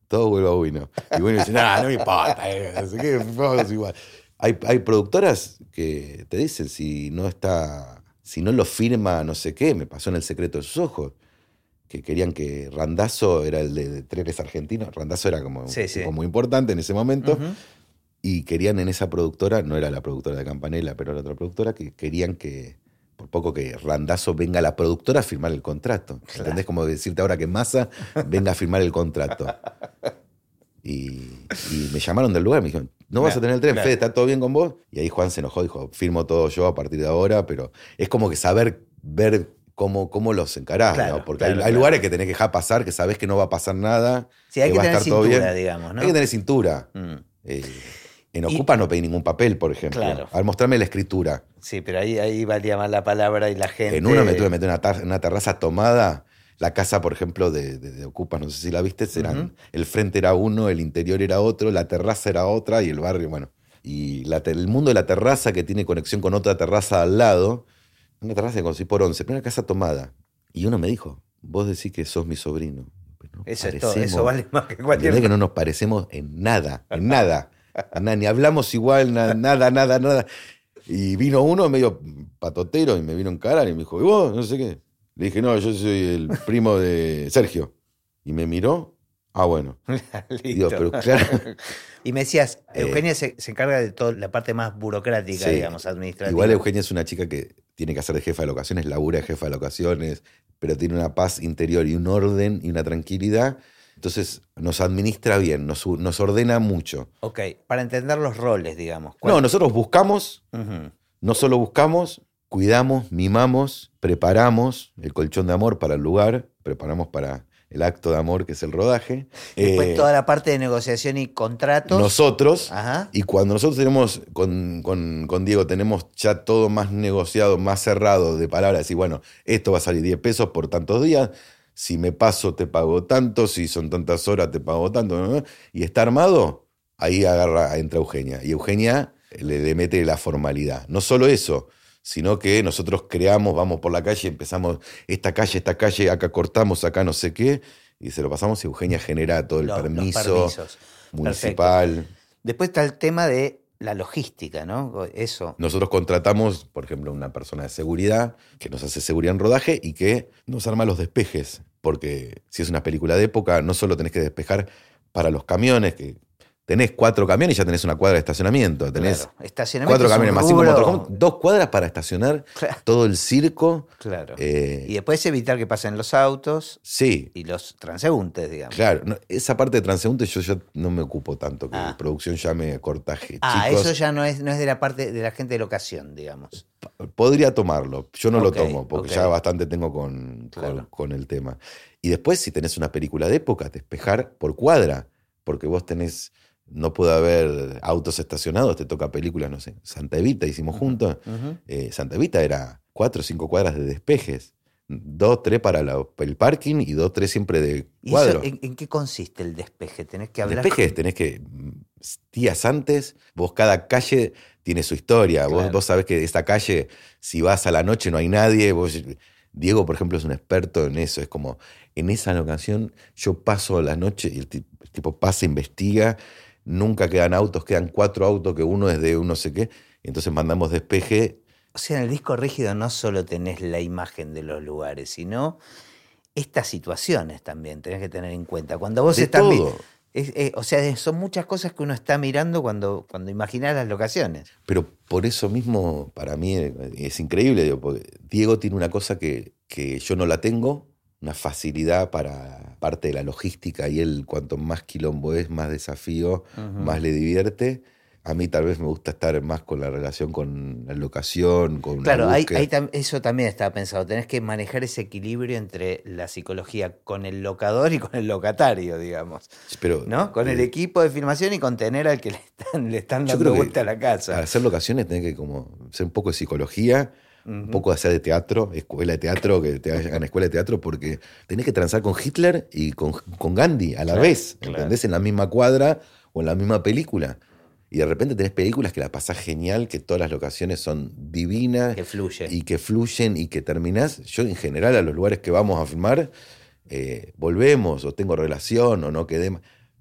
todo vuelve a bueno. Y bueno, dicen, no, no me importa, eh, no sé qué, igual. Hay, hay productoras que te dicen, si no está, si no lo firma no sé qué, me pasó en el secreto de sus ojos que querían que Randazo era el de, trenes argentinos. Randazo era como, muy importante en ese momento. Y querían en esa productora, no era la productora de Campanella, pero era otra productora, que querían que, por poco que Randazo venga a la productora a firmar el contrato. ¿Entendés? Como decirte ahora que Massa venga a firmar el contrato. Y, me llamaron del lugar, me dijeron, no vas a tener el tren, Fede, ¿está todo bien con vos? Y ahí Juan se enojó, dijo, firmo todo yo a partir de ahora, pero es como que saber ver cómo, cómo los encarás, ¿no? Porque hay, lugares que tenés que dejar pasar, que sabés que no va a pasar nada. Sí, hay que, va tener a estar cintura, todo bien. digamos, ¿no? Hay que tener cintura. Mm. Eh, en Ocupa no pedí ningún papel, por ejemplo. Claro. A ver, mostrarme la escritura. Sí, pero ahí, ahí valía más la palabra y la gente. En uno me tuve que meter una, una terraza tomada. La casa, por ejemplo, de, de, Ocupa, no sé si la viste, eran, el frente era uno, el interior era otro, la terraza era otra y el barrio, bueno. Y el mundo de la terraza que tiene conexión con otra terraza al lado, una terraza que conseguí por 11, una casa tomada. Y uno me dijo, vos decís que sos mi sobrino. eso es todo, eso vale más que cualquier que no nos parecemos en nada, en nada. ni hablamos igual, nada, nada, nada. Y vino uno medio patotero y me vino en cara y me dijo, ¿y vos? No sé qué. Le dije, no, yo soy el primo de Sergio. Y me miró Ah, bueno. y me decías, eh, Eugenia se, encarga de toda la parte más burocrática, digamos, administrativa. Igual Eugenia es una chica que tiene que hacer de jefa de locaciones, labura de jefa de locaciones, pero tiene una paz interior y un orden y una tranquilidad. Entonces nos administra bien, nos, nos ordena mucho. Ok, para entender los roles, digamos. No, nosotros buscamos, no solo buscamos, cuidamos, mimamos, preparamos el colchón de amor para el lugar, preparamos para el acto de amor que es el rodaje. Después eh, toda la parte de negociación y contratos. Nosotros, y cuando nosotros tenemos, con, con, Diego, tenemos ya todo más negociado, más cerrado de palabras, y bueno, esto va a salir 10 pesos por tantos días, si me paso te pago tanto, si son tantas horas te pago tanto, y está armado, ahí agarra, entra Eugenia. Y Eugenia le, le mete la formalidad. No solo eso, sino que nosotros creamos, vamos por la calle, empezamos esta calle, esta calle, acá cortamos, acá no sé qué, y se lo pasamos y Eugenia genera todo el permiso municipal. Después está el tema de la logística, ¿no? Eso. Nosotros contratamos, por ejemplo, una persona de seguridad que nos hace seguridad en rodaje y que nos arma los despejes, porque si es una película de época, no solo tenés que despejar para los camiones, que tenés cuatro camiones y ya tenés una cuadra de estacionamiento. Tenés cuatro camiones más cinco dos cuadras para estacionar todo el circo. Claro. Eh, y después evitar que pasen los autos. Sí. Y los transeúntes, digamos. Claro. esa parte de transeúntes yo ya no me ocupo tanto, que la ah. producción llame cortaje. Ah, eso ya no es, no es de la parte de la gente de locación, digamos. Podría tomarlo. Yo no lo tomo, porque ya bastante tengo con, con el tema. Y después, si tenés una película de época, despejar por cuadra, porque vos tenés no puede haber autos estacionados, te toca películas, no sé, Santa Evita hicimos juntos. Eh, Santa Evita era cuatro o cinco cuadras de despejes. Dos, tres para el parking y dos, tres siempre de cuadro. en, qué consiste el despeje? Tenés que hablar. Despejes, tenés que. Días antes, vos cada calle tiene su historia. Vos, vos sabés que esta calle, si vas a la noche no hay nadie. Diego, por ejemplo, es un experto en eso. Es como, en esa locación, yo paso la noche y el tipo pasa, investiga nunca quedan autos, quedan cuatro autos que uno es de un no sé qué, entonces mandamos despeje O sea, en el disco rígido no solo tenés la imagen de los lugares, sino estas situaciones también tenés que tener en cuenta. Cuando vos De estás. vi- todo. es- es- o sea, son muchas cosas que uno está mirando cuando, cuando imaginás las locaciones. Pero por eso mismo, para mí eh, es increíble. digo, Diego tiene una cosa que, que yo no la tengo, una facilidad para parte de la logística y él cuanto más quilombo es, más desafío, más le divierte. A mí tal vez me gusta estar más con la relación con la locación, con Claro, búsqueda. ahí tam- eso también estaba pensado. Tenés que manejar ese equilibrio entre la psicología con el locador y con el locatario, digamos. Pero, ¿No? Con el eh, equipo de filmación y contener al que le están, le están dando vuelta a la Para casa. hacer locaciones tenés que como ser un poco de psicología, un poco hacer de teatro, escuela de teatro, que te hagan escuela de teatro, porque tenés que transar con Hitler y con, con Gandhi a la Claro, vez, claro. ¿entendés? En la misma cuadra o en la misma película. Y de repente tenés películas que la pasás genial, que todas las locaciones son divinas Que fluye. y que fluyen y que terminás. Yo en general a los lugares que vamos a filmar, eh, volvemos o tengo relación o no quedé...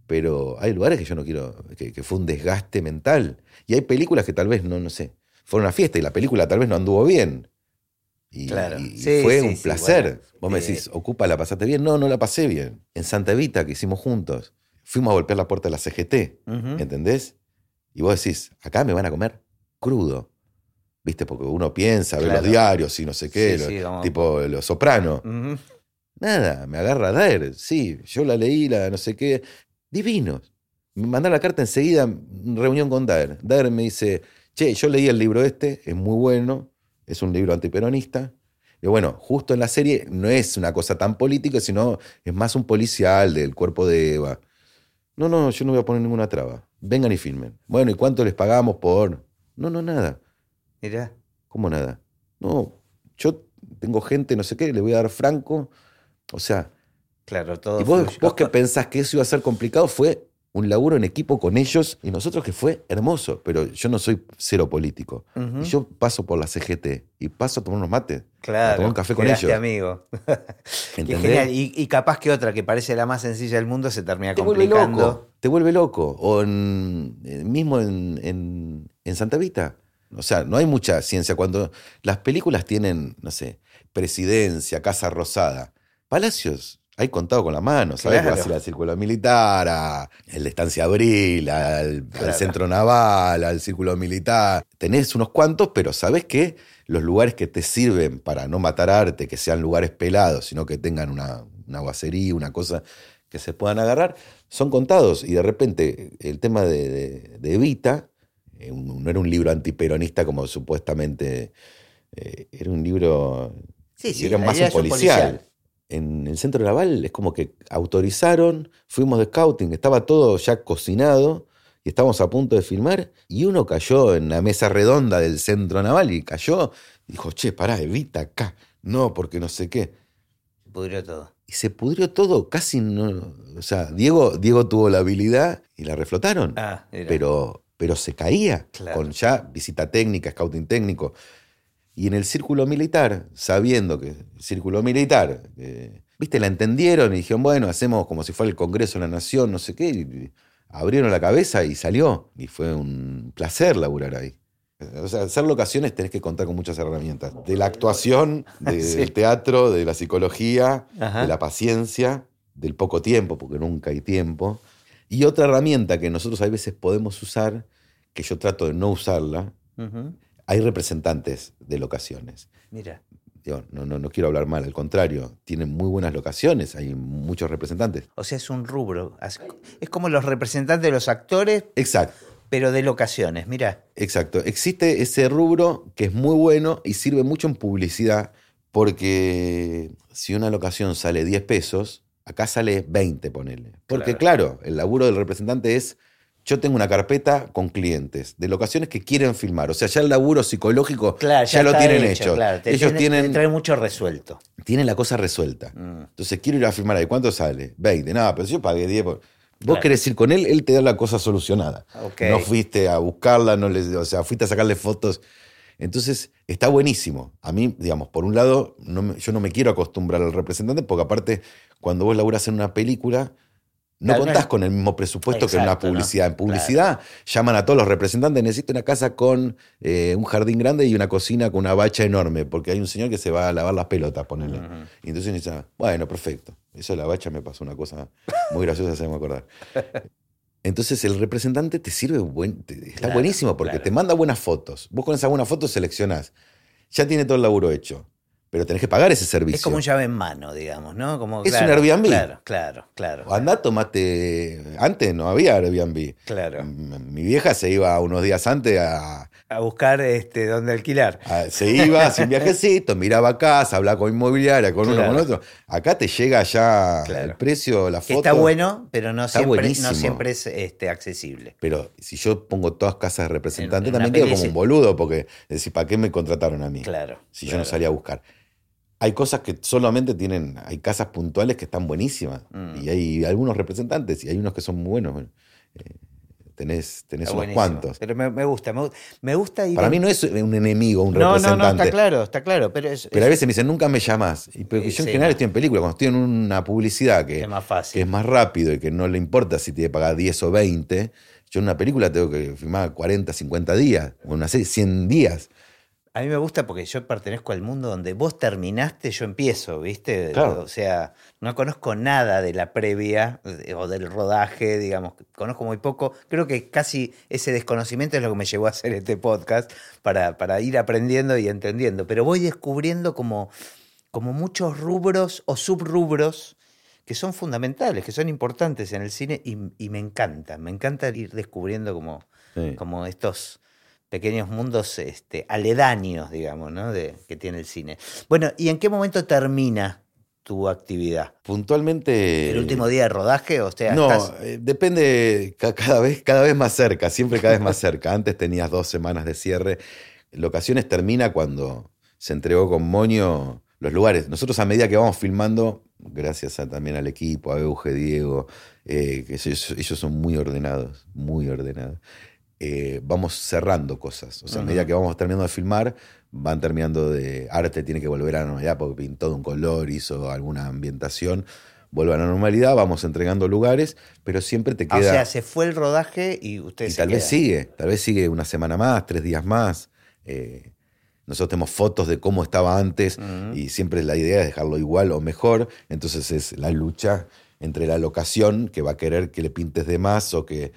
Pero hay lugares que yo no quiero, que, que fue un desgaste mental. Y hay películas que tal vez, no, no sé, fueron a fiesta y la película tal vez no anduvo bien. Y, Claro. y Sí, fue sí, un placer. bueno, Vos me decís, ocupa, ¿la pasaste bien? No, no la pasé bien. En Santa Evita, que hicimos juntos, fuimos a golpear la puerta de la CGT. Ujú. ¿Entendés? Y vos decís, acá me van a comer crudo. ¿Viste? Porque uno piensa, ve los diarios y no sé qué, Sí, tipo Los Soprano. Nada, me agarra Daer. Sí, yo la leí, la no sé qué. Divinos. Me mandaron la carta enseguida, reunión con Daer. Daer me dice, che, yo leí el libro este, es muy bueno, es un libro antiperonista. Y bueno, justo en la serie no es una cosa tan política, sino es más un policial del cuerpo de Eva. No, no, yo no voy a poner ninguna traba. Vengan y filmen. Bueno, ¿y cuánto les pagamos por...? No, no, nada. Mirá. ¿Cómo nada? No, yo tengo gente, no sé qué, le voy a dar franco. O sea, Claro, todo. y vos, fluye. vos que pensás que eso iba a ser complicado, fue un laburo en equipo con ellos y nosotros que fue hermoso, pero yo no soy cero político. Y yo paso por la CGT y paso a tomar unos mates. Claro. a tomar un café con ellos. amigo. Qué ¿Entendés? genial. Y, y capaz que otra que parece la más sencilla del mundo se termina Te vuelve complicando. loco. Te vuelve loco. O en, eh, mismo en, en- en Santa Vita. O sea, no hay mucha ciencia. Cuando las películas tienen, no sé, presidencia, Casa Rosada, Palacios, hay contado con la mano. ¿Sabes? Claro. Vas a ir al Círculo Militar, a el de Estancia Abril, al. Centro Naval, al Círculo Militar. Tenés unos cuantos, pero sabes que los lugares que te sirven para no matar arte, que sean lugares pelados, sino que tengan una, una guacería, una cosa que se puedan agarrar, son contados. Y de repente el tema de, de- de Evita, eh, un- no era un libro antiperonista como supuestamente, eh, era un libro, Sí, sí. era más un eso policial. En el centro naval es como que autorizaron, fuimos de scouting, estaba todo ya cocinado y estábamos a punto de filmar y uno cayó en la mesa redonda del centro naval y cayó, dijo, che, pará, evita acá, no, porque no sé qué. Pudrió todo. Y se pudrió todo, casi no. O sea, Diego, Diego tuvo la habilidad y la reflotaron. Ah, pero, pero se caía Claro. con ya visita técnica, scouting técnico. Y en el círculo militar, sabiendo que el círculo militar, eh, viste, la entendieron y dijeron, bueno, hacemos como si fuera el Congreso de la Nación, no sé qué, y abrieron la cabeza y salió. Y fue un placer laburar ahí. O sea, hacer locaciones tenés que contar con muchas herramientas. De la actuación, de- Sí. del teatro, de la psicología, Ajá. de la paciencia, del poco tiempo, porque nunca hay tiempo. Y otra herramienta que nosotros a veces podemos usar, que yo trato de no usarla, Ujú. Hay representantes de locaciones. Mira. Digo, no, no, no quiero hablar mal, al contrario, tienen muy buenas locaciones, hay muchos representantes. O sea, es un rubro. Es como los representantes de los actores, Exacto, pero de locaciones. Mira. exacto. Existe ese rubro que es muy bueno y sirve mucho en publicidad, porque si una locación sale 10 pesos, acá sale 20, ponele. Porque claro, el laburo del representante es, yo tengo una carpeta con clientes de locaciones que quieren filmar, o sea, ya el laburo psicológico Claro, ya, lo tienen hecho, hecho. claro. Te Ellos tiene- tienen, te trae mucho resuelto. tienen la cosa resuelta. Mm. Entonces, quiero ir a filmar ahí. ¿Cuánto sale? 20. Nada, pero si yo pagué 10. por- Vos Claro. querés ir con él, él te da la cosa solucionada. No fuiste a buscarla, no le, o sea, fuiste a sacarle fotos. Entonces, está buenísimo. A mí, digamos, por un lado, no me- yo no me quiero acostumbrar al representante, porque aparte, cuando vos laburás en una película, No no contás con el mismo presupuesto que en una publicidad. En publicidad llaman a todos los representantes, necesito una casa con eh, un jardín grande y una cocina con una bacha enorme, porque hay un señor que se va a lavar las pelotas, ponele. Y entonces dice, bueno, perfecto. Eso de la bacha me pasó una cosa muy graciosa, se me acordar. Entonces el representante te sirve, buen, te- está Claro, buenísimo porque claro. te manda buenas fotos. Vos con esas buenas fotos seleccionás. Ya tiene todo el laburo hecho, pero tenés que pagar ese servicio. Es como un llave en mano, digamos, ¿no? Como, Es claro, un Airbnb. Claro, claro, claro. Andá, tomate. Antes no había Airbnb. Claro. Mi vieja se iba unos días antes a. A buscar este, dónde alquilar. a- se iba, hacía un viajecito, miraba casa, hablaba con inmobiliaria, con uno, con otro. Acá te llega ya Claro. el precio, la Que foto. está bueno, pero no Está siempre, buenísimo. no siempre es este, accesible. Pero si yo pongo todas casas de representantes, En- en una también quedo como un boludo, porque decir, ¿para qué me contrataron a mí? Claro. si yo no salía a buscar. Hay cosas que solamente tienen, hay casas puntuales que están buenísimas. Mm. Y hay algunos representantes y hay unos que son muy buenos. Bueno, eh, tenés tenés unos cuantos. Pero me, me gusta, me, gu- me gusta ir. Para en- mí no es un enemigo, un no, no, representante. no, está claro, está claro. Pero es, Pero a es- veces me dicen, nunca me llamas. Y yo en sí, general no. estoy en película, cuando estoy en una publicidad que, es más que fácil. es más rápido y que no le importa si tiene que pagar 10 o 20, yo en una película tengo que filmar 40, 50 días, o una serie 100 días. A mí me gusta porque yo pertenezco al mundo donde vos terminaste, yo empiezo, ¿viste? Claro. O sea, no conozco nada de la previa o del rodaje, digamos, conozco muy poco. Creo que casi ese desconocimiento es lo que me llevó a hacer este podcast para, para ir aprendiendo y entendiendo. Pero voy descubriendo como, como muchos rubros o subrubros que son fundamentales, que son importantes en el cine y, y me encanta, me encanta ir descubriendo como, Sí. como estos pequeños mundos este, aledaños, digamos, ¿no? de, que tiene el cine. Bueno, ¿y en qué momento termina tu actividad? Puntualmente. ¿El último día de rodaje? O sea, No, estás- eh, depende ca- cada vez, cada vez más cerca, siempre cada vez más cerca. Antes tenías dos semanas de cierre. Locaciones termina cuando se entregó con Moño los lugares. Nosotros a medida que vamos filmando, gracias a- también al equipo, a Euge, Diego, eh, que ellos, ellos son muy ordenados, muy ordenados. Eh, vamos cerrando cosas. O sea, a medida que vamos terminando de filmar, van terminando de arte, tiene que volver a la normalidad porque pintó de un color, hizo alguna ambientación, vuelve a la normalidad, vamos entregando lugares, pero siempre te Ah, queda... o sea, se fue el rodaje y ustedes y se tal vez sigue, tal vez sigue una semana más, tres días más. Eh, nosotros tenemos fotos de cómo estaba antes y siempre la idea es dejarlo igual o mejor. Entonces es la lucha entre la locación que va a querer que le pintes de más o que,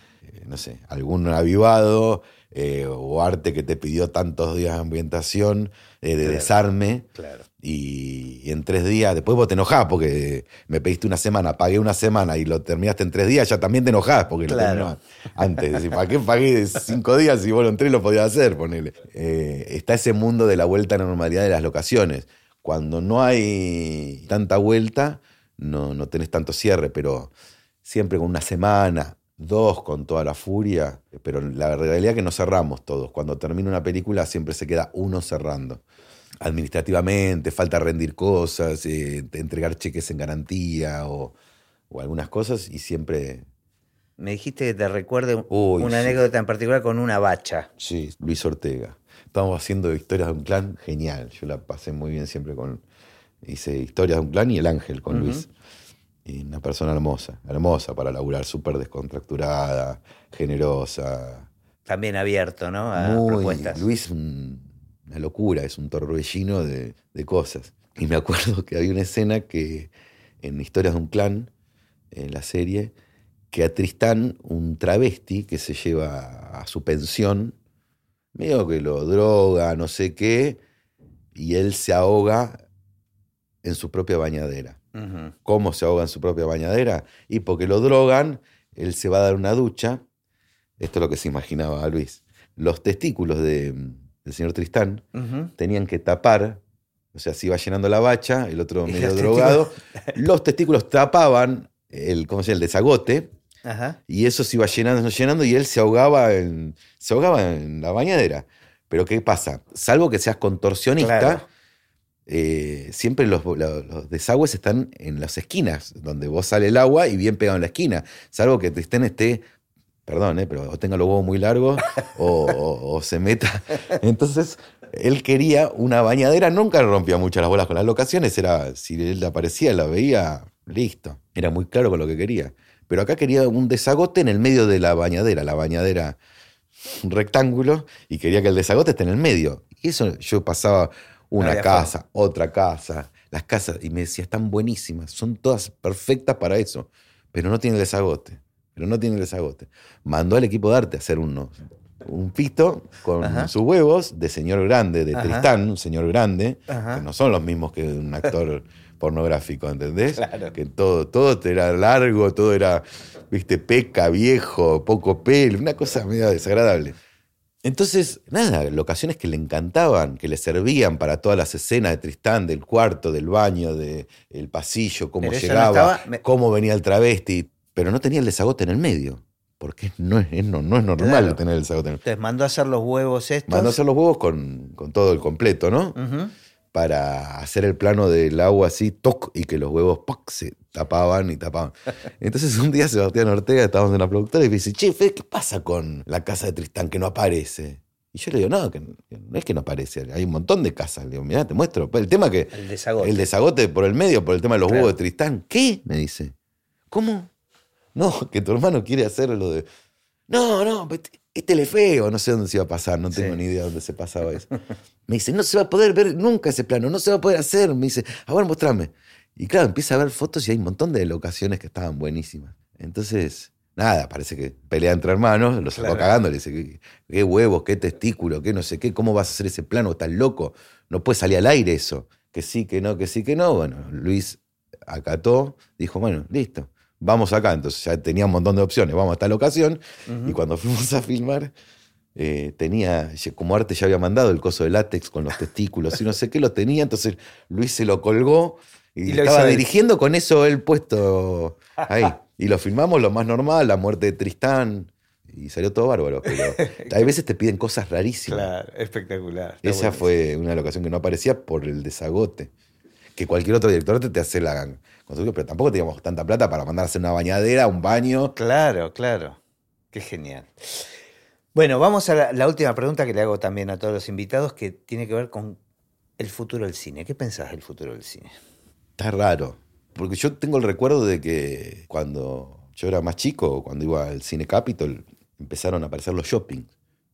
no sé, algún avivado eh, o arte que te pidió tantos días de ambientación, eh, de Claro. desarme. Claro. Y, y en tres días, después vos te enojás porque me pediste una semana, pagué una semana y lo terminaste en tres días, ya también te enojás porque lo Claro. terminó antes. Decís, ¿Para qué pagué cinco días si vos en tres lo podías hacer? Ponele. Eh, está ese mundo de la vuelta a la normalidad de las locaciones. Cuando no hay tanta vuelta, no, no tenés tanto cierre, pero siempre con una semana, dos con toda la furia. Pero la realidad es que no cerramos todos. Cuando termina una película siempre se queda uno cerrando administrativamente, falta rendir cosas, eh, entregar cheques en garantía o, o algunas cosas y siempre, Me dijiste que te recuerde Uy, una sí. anécdota en particular con una bacha. sí, Luis Ortega. Estamos haciendo historias de un clan genial. Yo la pasé muy bien siempre con, hice historias de un clan y el ángel con. Luis. Y una persona hermosa, hermosa para laburar, súper descontracturada, generosa, También abierto, ¿no? A Muy, propuestas. Luis, un- una locura, es un torbellino de, de cosas. Y me acuerdo que había una escena que en Historias de un clan, en la serie, que a Tristán, un travesti que se lleva a su pensión, medio que lo droga, no sé qué, y él se ahoga en su propia bañadera. ¿Cómo se ahoga en su propia bañadera? Y porque lo drogan, él se va a dar una ducha. Esto es lo que se imaginaba Luis. Los testículos de- del señor Tristán tenían que tapar, o sea, se iba llenando la bacha, el otro medio los drogado. Los testículos tapaban el, ¿cómo se llama? el desagote, Ajá. y eso se iba llenando, llenando, y él se ahogaba en, se ahogaba en la bañadera. Pero ¿qué pasa? Salvo que seas contorsionista, Claro. Eh, siempre los, desagües están en las esquinas, donde vos sale el agua y bien pegado en la esquina. Salvo que Tristán esté, perdón, eh, pero o tenga los huevos muy largos o, o- o se meta. Entonces, él quería una bañadera, nunca rompía mucho las bolas con las locaciones, era, si él aparecía, la veía, listo. Era muy claro con lo que quería. Pero acá quería un desagote en el medio de la bañadera, la bañadera un rectángulo, y quería que el desagote esté en el medio. Y eso yo pasaba una había casa, otra casa, las casas, y me decía, están buenísimas, son todas perfectas para eso, pero no tiene el desagote, pero no tiene el desagote. Mandó al equipo de arte a hacer unos, un pito con Ajá. sus huevos de señor grande, de Ajá. Tristán, un señor grande, Ajá. que no son los mismos que un actor pornográfico, ¿entendés? Claro. Que todo, todo era largo, todo era, viste, peca, viejo, poco pelo, una cosa medio desagradable. Entonces, nada, locaciones que le encantaban, que le servían para todas las escenas de Tristán, del cuarto, del baño, del pasillo, cómo Pero eso no llegaba, estaba- me- cómo venía el travesti, pero no tenía el desagote en el medio, porque no es, no, no es normal Claro. tener el desagote en el Entonces mandó a hacer los huevos estos. Mandó a hacer los huevos con, con todo el completo, ¿no? Ujú. Para hacer el plano del agua así, toc, y que los huevos ¡poc! se tapaban y tapaban. Entonces un día Sebastián Ortega, estábamos en la productora, y me dice, che, Fede, ¿qué pasa con la casa de Tristán que no aparece? Y yo le digo, no, que no es que no aparece, hay un montón de casas. Le digo, mirá, te muestro. El tema que El desagote. el desagote por el medio, por el tema de los Claro. huevos de Tristán. ¿Qué? Me dice. ¿Cómo? No, que tu hermano quiere hacer lo de. No, no, pues, es telefeo, no sé dónde se iba a pasar, no tengo ni idea dónde se pasaba eso. Me dice, no se va a poder ver nunca ese plano, no se va a poder hacer. Me dice, a ver, mostrame. Y claro, empieza a ver fotos y hay un montón de locaciones que estaban buenísimas. Entonces, nada, parece que pelea entre hermanos, lo sacó Claro. cagando, le dice, ¿qué, qué huevos, qué testículo, qué no sé qué, cómo vas a hacer ese plano, estás loco, no puede salir al aire eso. Que sí, que no, que sí, que no. Bueno, Luis acató, dijo, bueno, listo, vamos acá. Entonces ya tenía un montón de opciones, vamos a esta locación. Y cuando fuimos a filmar, eh, tenía, como arte ya había mandado el coso de látex con los testículos y no sé qué, lo tenía. Entonces Luis se lo colgó y, Y lo estaba dirigiendo con eso él puesto ahí. Y lo filmamos lo más normal, la muerte de Tristán. Y salió todo bárbaro. Pero hay veces te piden cosas rarísimas. Claro, espectacular. Esa fue una locación que no aparecía por el desagote. Que cualquier otro director te, te hace la construcción, pero tampoco teníamos tanta plata para mandar a hacer una bañadera, un baño. Claro, claro. Qué genial. Bueno, vamos a la, última pregunta que le hago también a todos los invitados, que tiene que ver con el futuro del cine. ¿Qué pensás del futuro del cine? Está raro. Porque yo tengo el recuerdo de que cuando yo era más chico, cuando iba al Cine Capitol, empezaron a aparecer los shoppings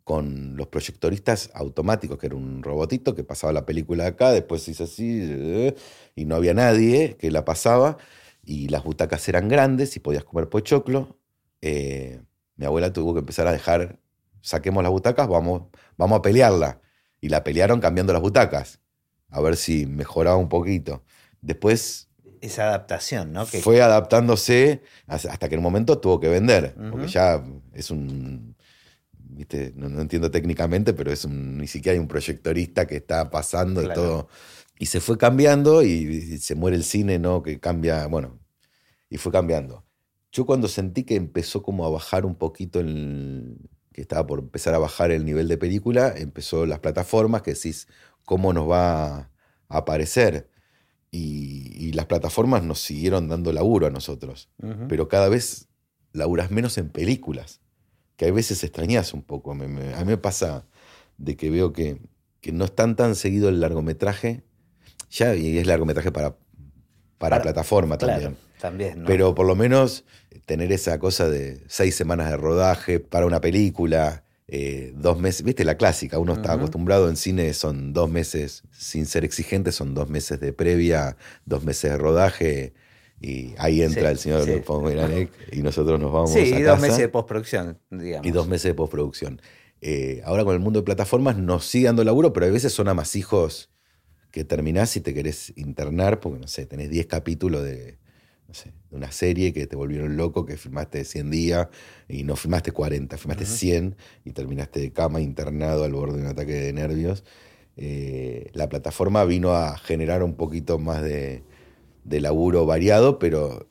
con los proyectoristas automáticos, que era un robotito que pasaba la película acá, después hizo así, eh, y no había nadie que la pasaba, y las butacas eran grandes y podías comer pochoclo. Eh, mi abuela tuvo que empezar a dejar, saquemos las butacas, vamos, vamos a pelearla. Y la pelearon cambiando las butacas, a ver si mejoraba un poquito. Después Esa adaptación, ¿no? Que, fue adaptándose hasta que en un momento tuvo que vender, porque ya es un, viste, no, no entiendo técnicamente, pero es un, ni siquiera hay un proyectorista que está pasando y todo. Y se fue cambiando y, y se muere el cine, ¿no? Que cambia, bueno, y fue cambiando. Yo cuando sentí que empezó como a bajar un poquito el, que estaba por empezar a bajar el nivel de película, empezó las plataformas que decís, ¿cómo nos va a aparecer? Y, y las plataformas nos siguieron dando laburo a nosotros, pero cada vez laburas menos en películas, que a veces extrañas un poco. Me- me- a mí me pasa de que veo que, que no es tan tan seguido el largometraje, ya y es largometraje para, para, Para- plataforma Claro, también. también, ¿no? Pero por lo menos tener esa cosa de seis semanas de rodaje para una película, eh, dos meses, viste la clásica, uno está acostumbrado en cine, son dos meses, sin ser exigente, son dos meses de previa, dos meses de rodaje, y ahí entra Sí, el señor sí. Fonmiranek y nosotros nos vamos sí, a y casa dos meses de postproducción, digamos. y dos meses de postproducción. Eh, ahora con el mundo de plataformas nos sigue dando laburo, pero a veces son amasijos que terminás y te querés internar porque, no sé, tenés 10 capítulos de, no sé, de una serie que te volvieron loco, que filmaste 100 días y no filmaste 40, filmaste Ujú. 100 y terminaste de cama internado al borde de un ataque de nervios. Eh, la plataforma vino a generar un poquito más de, de laburo variado, pero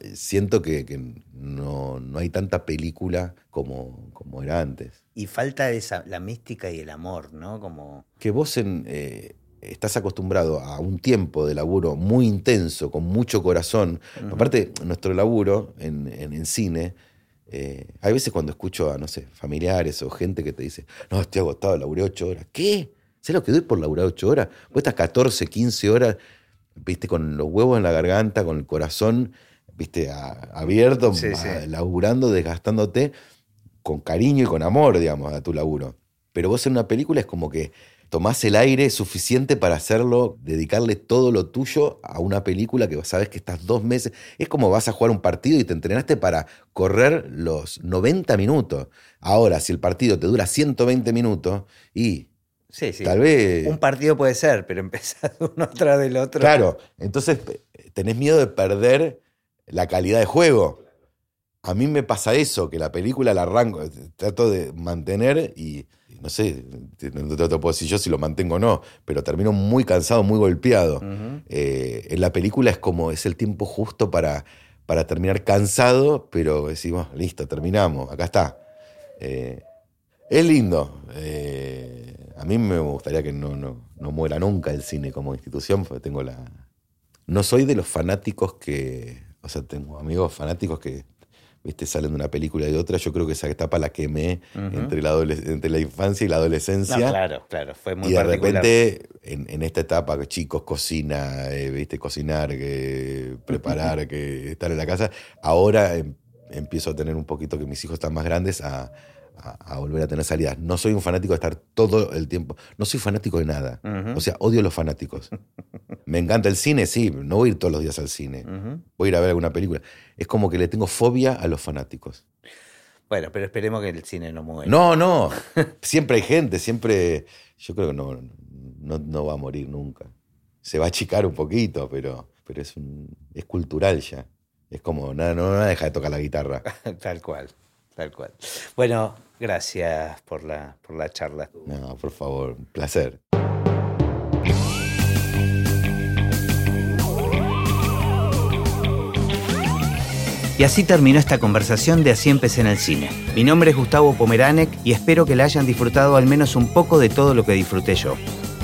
eh, siento que, que no, no hay tanta película como, como era antes. Y falta esa, la mística y el amor, ¿no? Como. Que vos en, eh, estás acostumbrado a un tiempo de laburo muy intenso, con mucho corazón. Aparte, nuestro laburo en, en, en cine, eh, hay veces cuando escucho a, no sé, familiares o gente que te dice, no, estoy agotado, laburé ocho horas. ¿Qué? ¿Sabes lo que doy por laburar ocho horas? Vos estás 14, 15 horas, viste, con los huevos en la garganta, con el corazón viste, abierto, laburando, desgastándote con cariño y con amor, digamos, a tu laburo. Pero vos en una película es como que tomás el aire suficiente para hacerlo, dedicarle todo lo tuyo a una película que sabes que estás dos meses. Es como vas a jugar un partido y te entrenaste para correr los 90 minutos. Ahora, si el partido te dura 120 minutos y Sí, sí. Tal vez. Un partido puede ser, pero empezar uno tras del otro. Claro, entonces tenés miedo de perder la calidad de juego. A mí me pasa eso, que la película la arranco, trato de mantener y no sé, no te, puedo decir yo si lo mantengo o no, pero termino muy cansado, muy golpeado. Eh, en la película es como, es el tiempo justo para, para terminar cansado, pero decimos, listo, terminamos, acá está. Eh, es lindo. Eh, a mí me gustaría que no, no, muera nunca el cine como institución, porque tengo la... No soy de los fanáticos que... O sea, tengo amigos fanáticos que ¿viste? salen de una película y de otra. Yo creo que esa etapa la quemé entre, la entre la infancia y la adolescencia. claro, claro, fue muy Y de repente, en, esta etapa, chicos, cocina, eh, ¿viste? cocinar, que preparar, que estar en la casa, ahora em, empiezo a tener un poquito que mis hijos están más grandes a a, volver a tener salidas. No soy un fanático de estar todo el tiempo. No soy fanático de nada. O sea, odio a los fanáticos. Me encanta el cine, sí. No voy a ir todos los días al cine. Voy a ir a ver alguna película. Es como que le tengo fobia a los fanáticos. Bueno, pero esperemos que el cine no muera. No, no. siempre hay gente, siempre. Yo creo que no, no, va a morir nunca. Se va a achicar un poquito, pero, pero es, un, es cultural ya. Es como, nada, no, no deja de tocar la guitarra. Tal cual. Tal cual. Bueno, gracias por la, por la charla. No, por favor, un placer. Y así terminó esta conversación de Así empecé en el cine. Mi nombre es Gustavo Pomeranek y espero que la hayan disfrutado al menos un poco de todo lo que disfruté yo.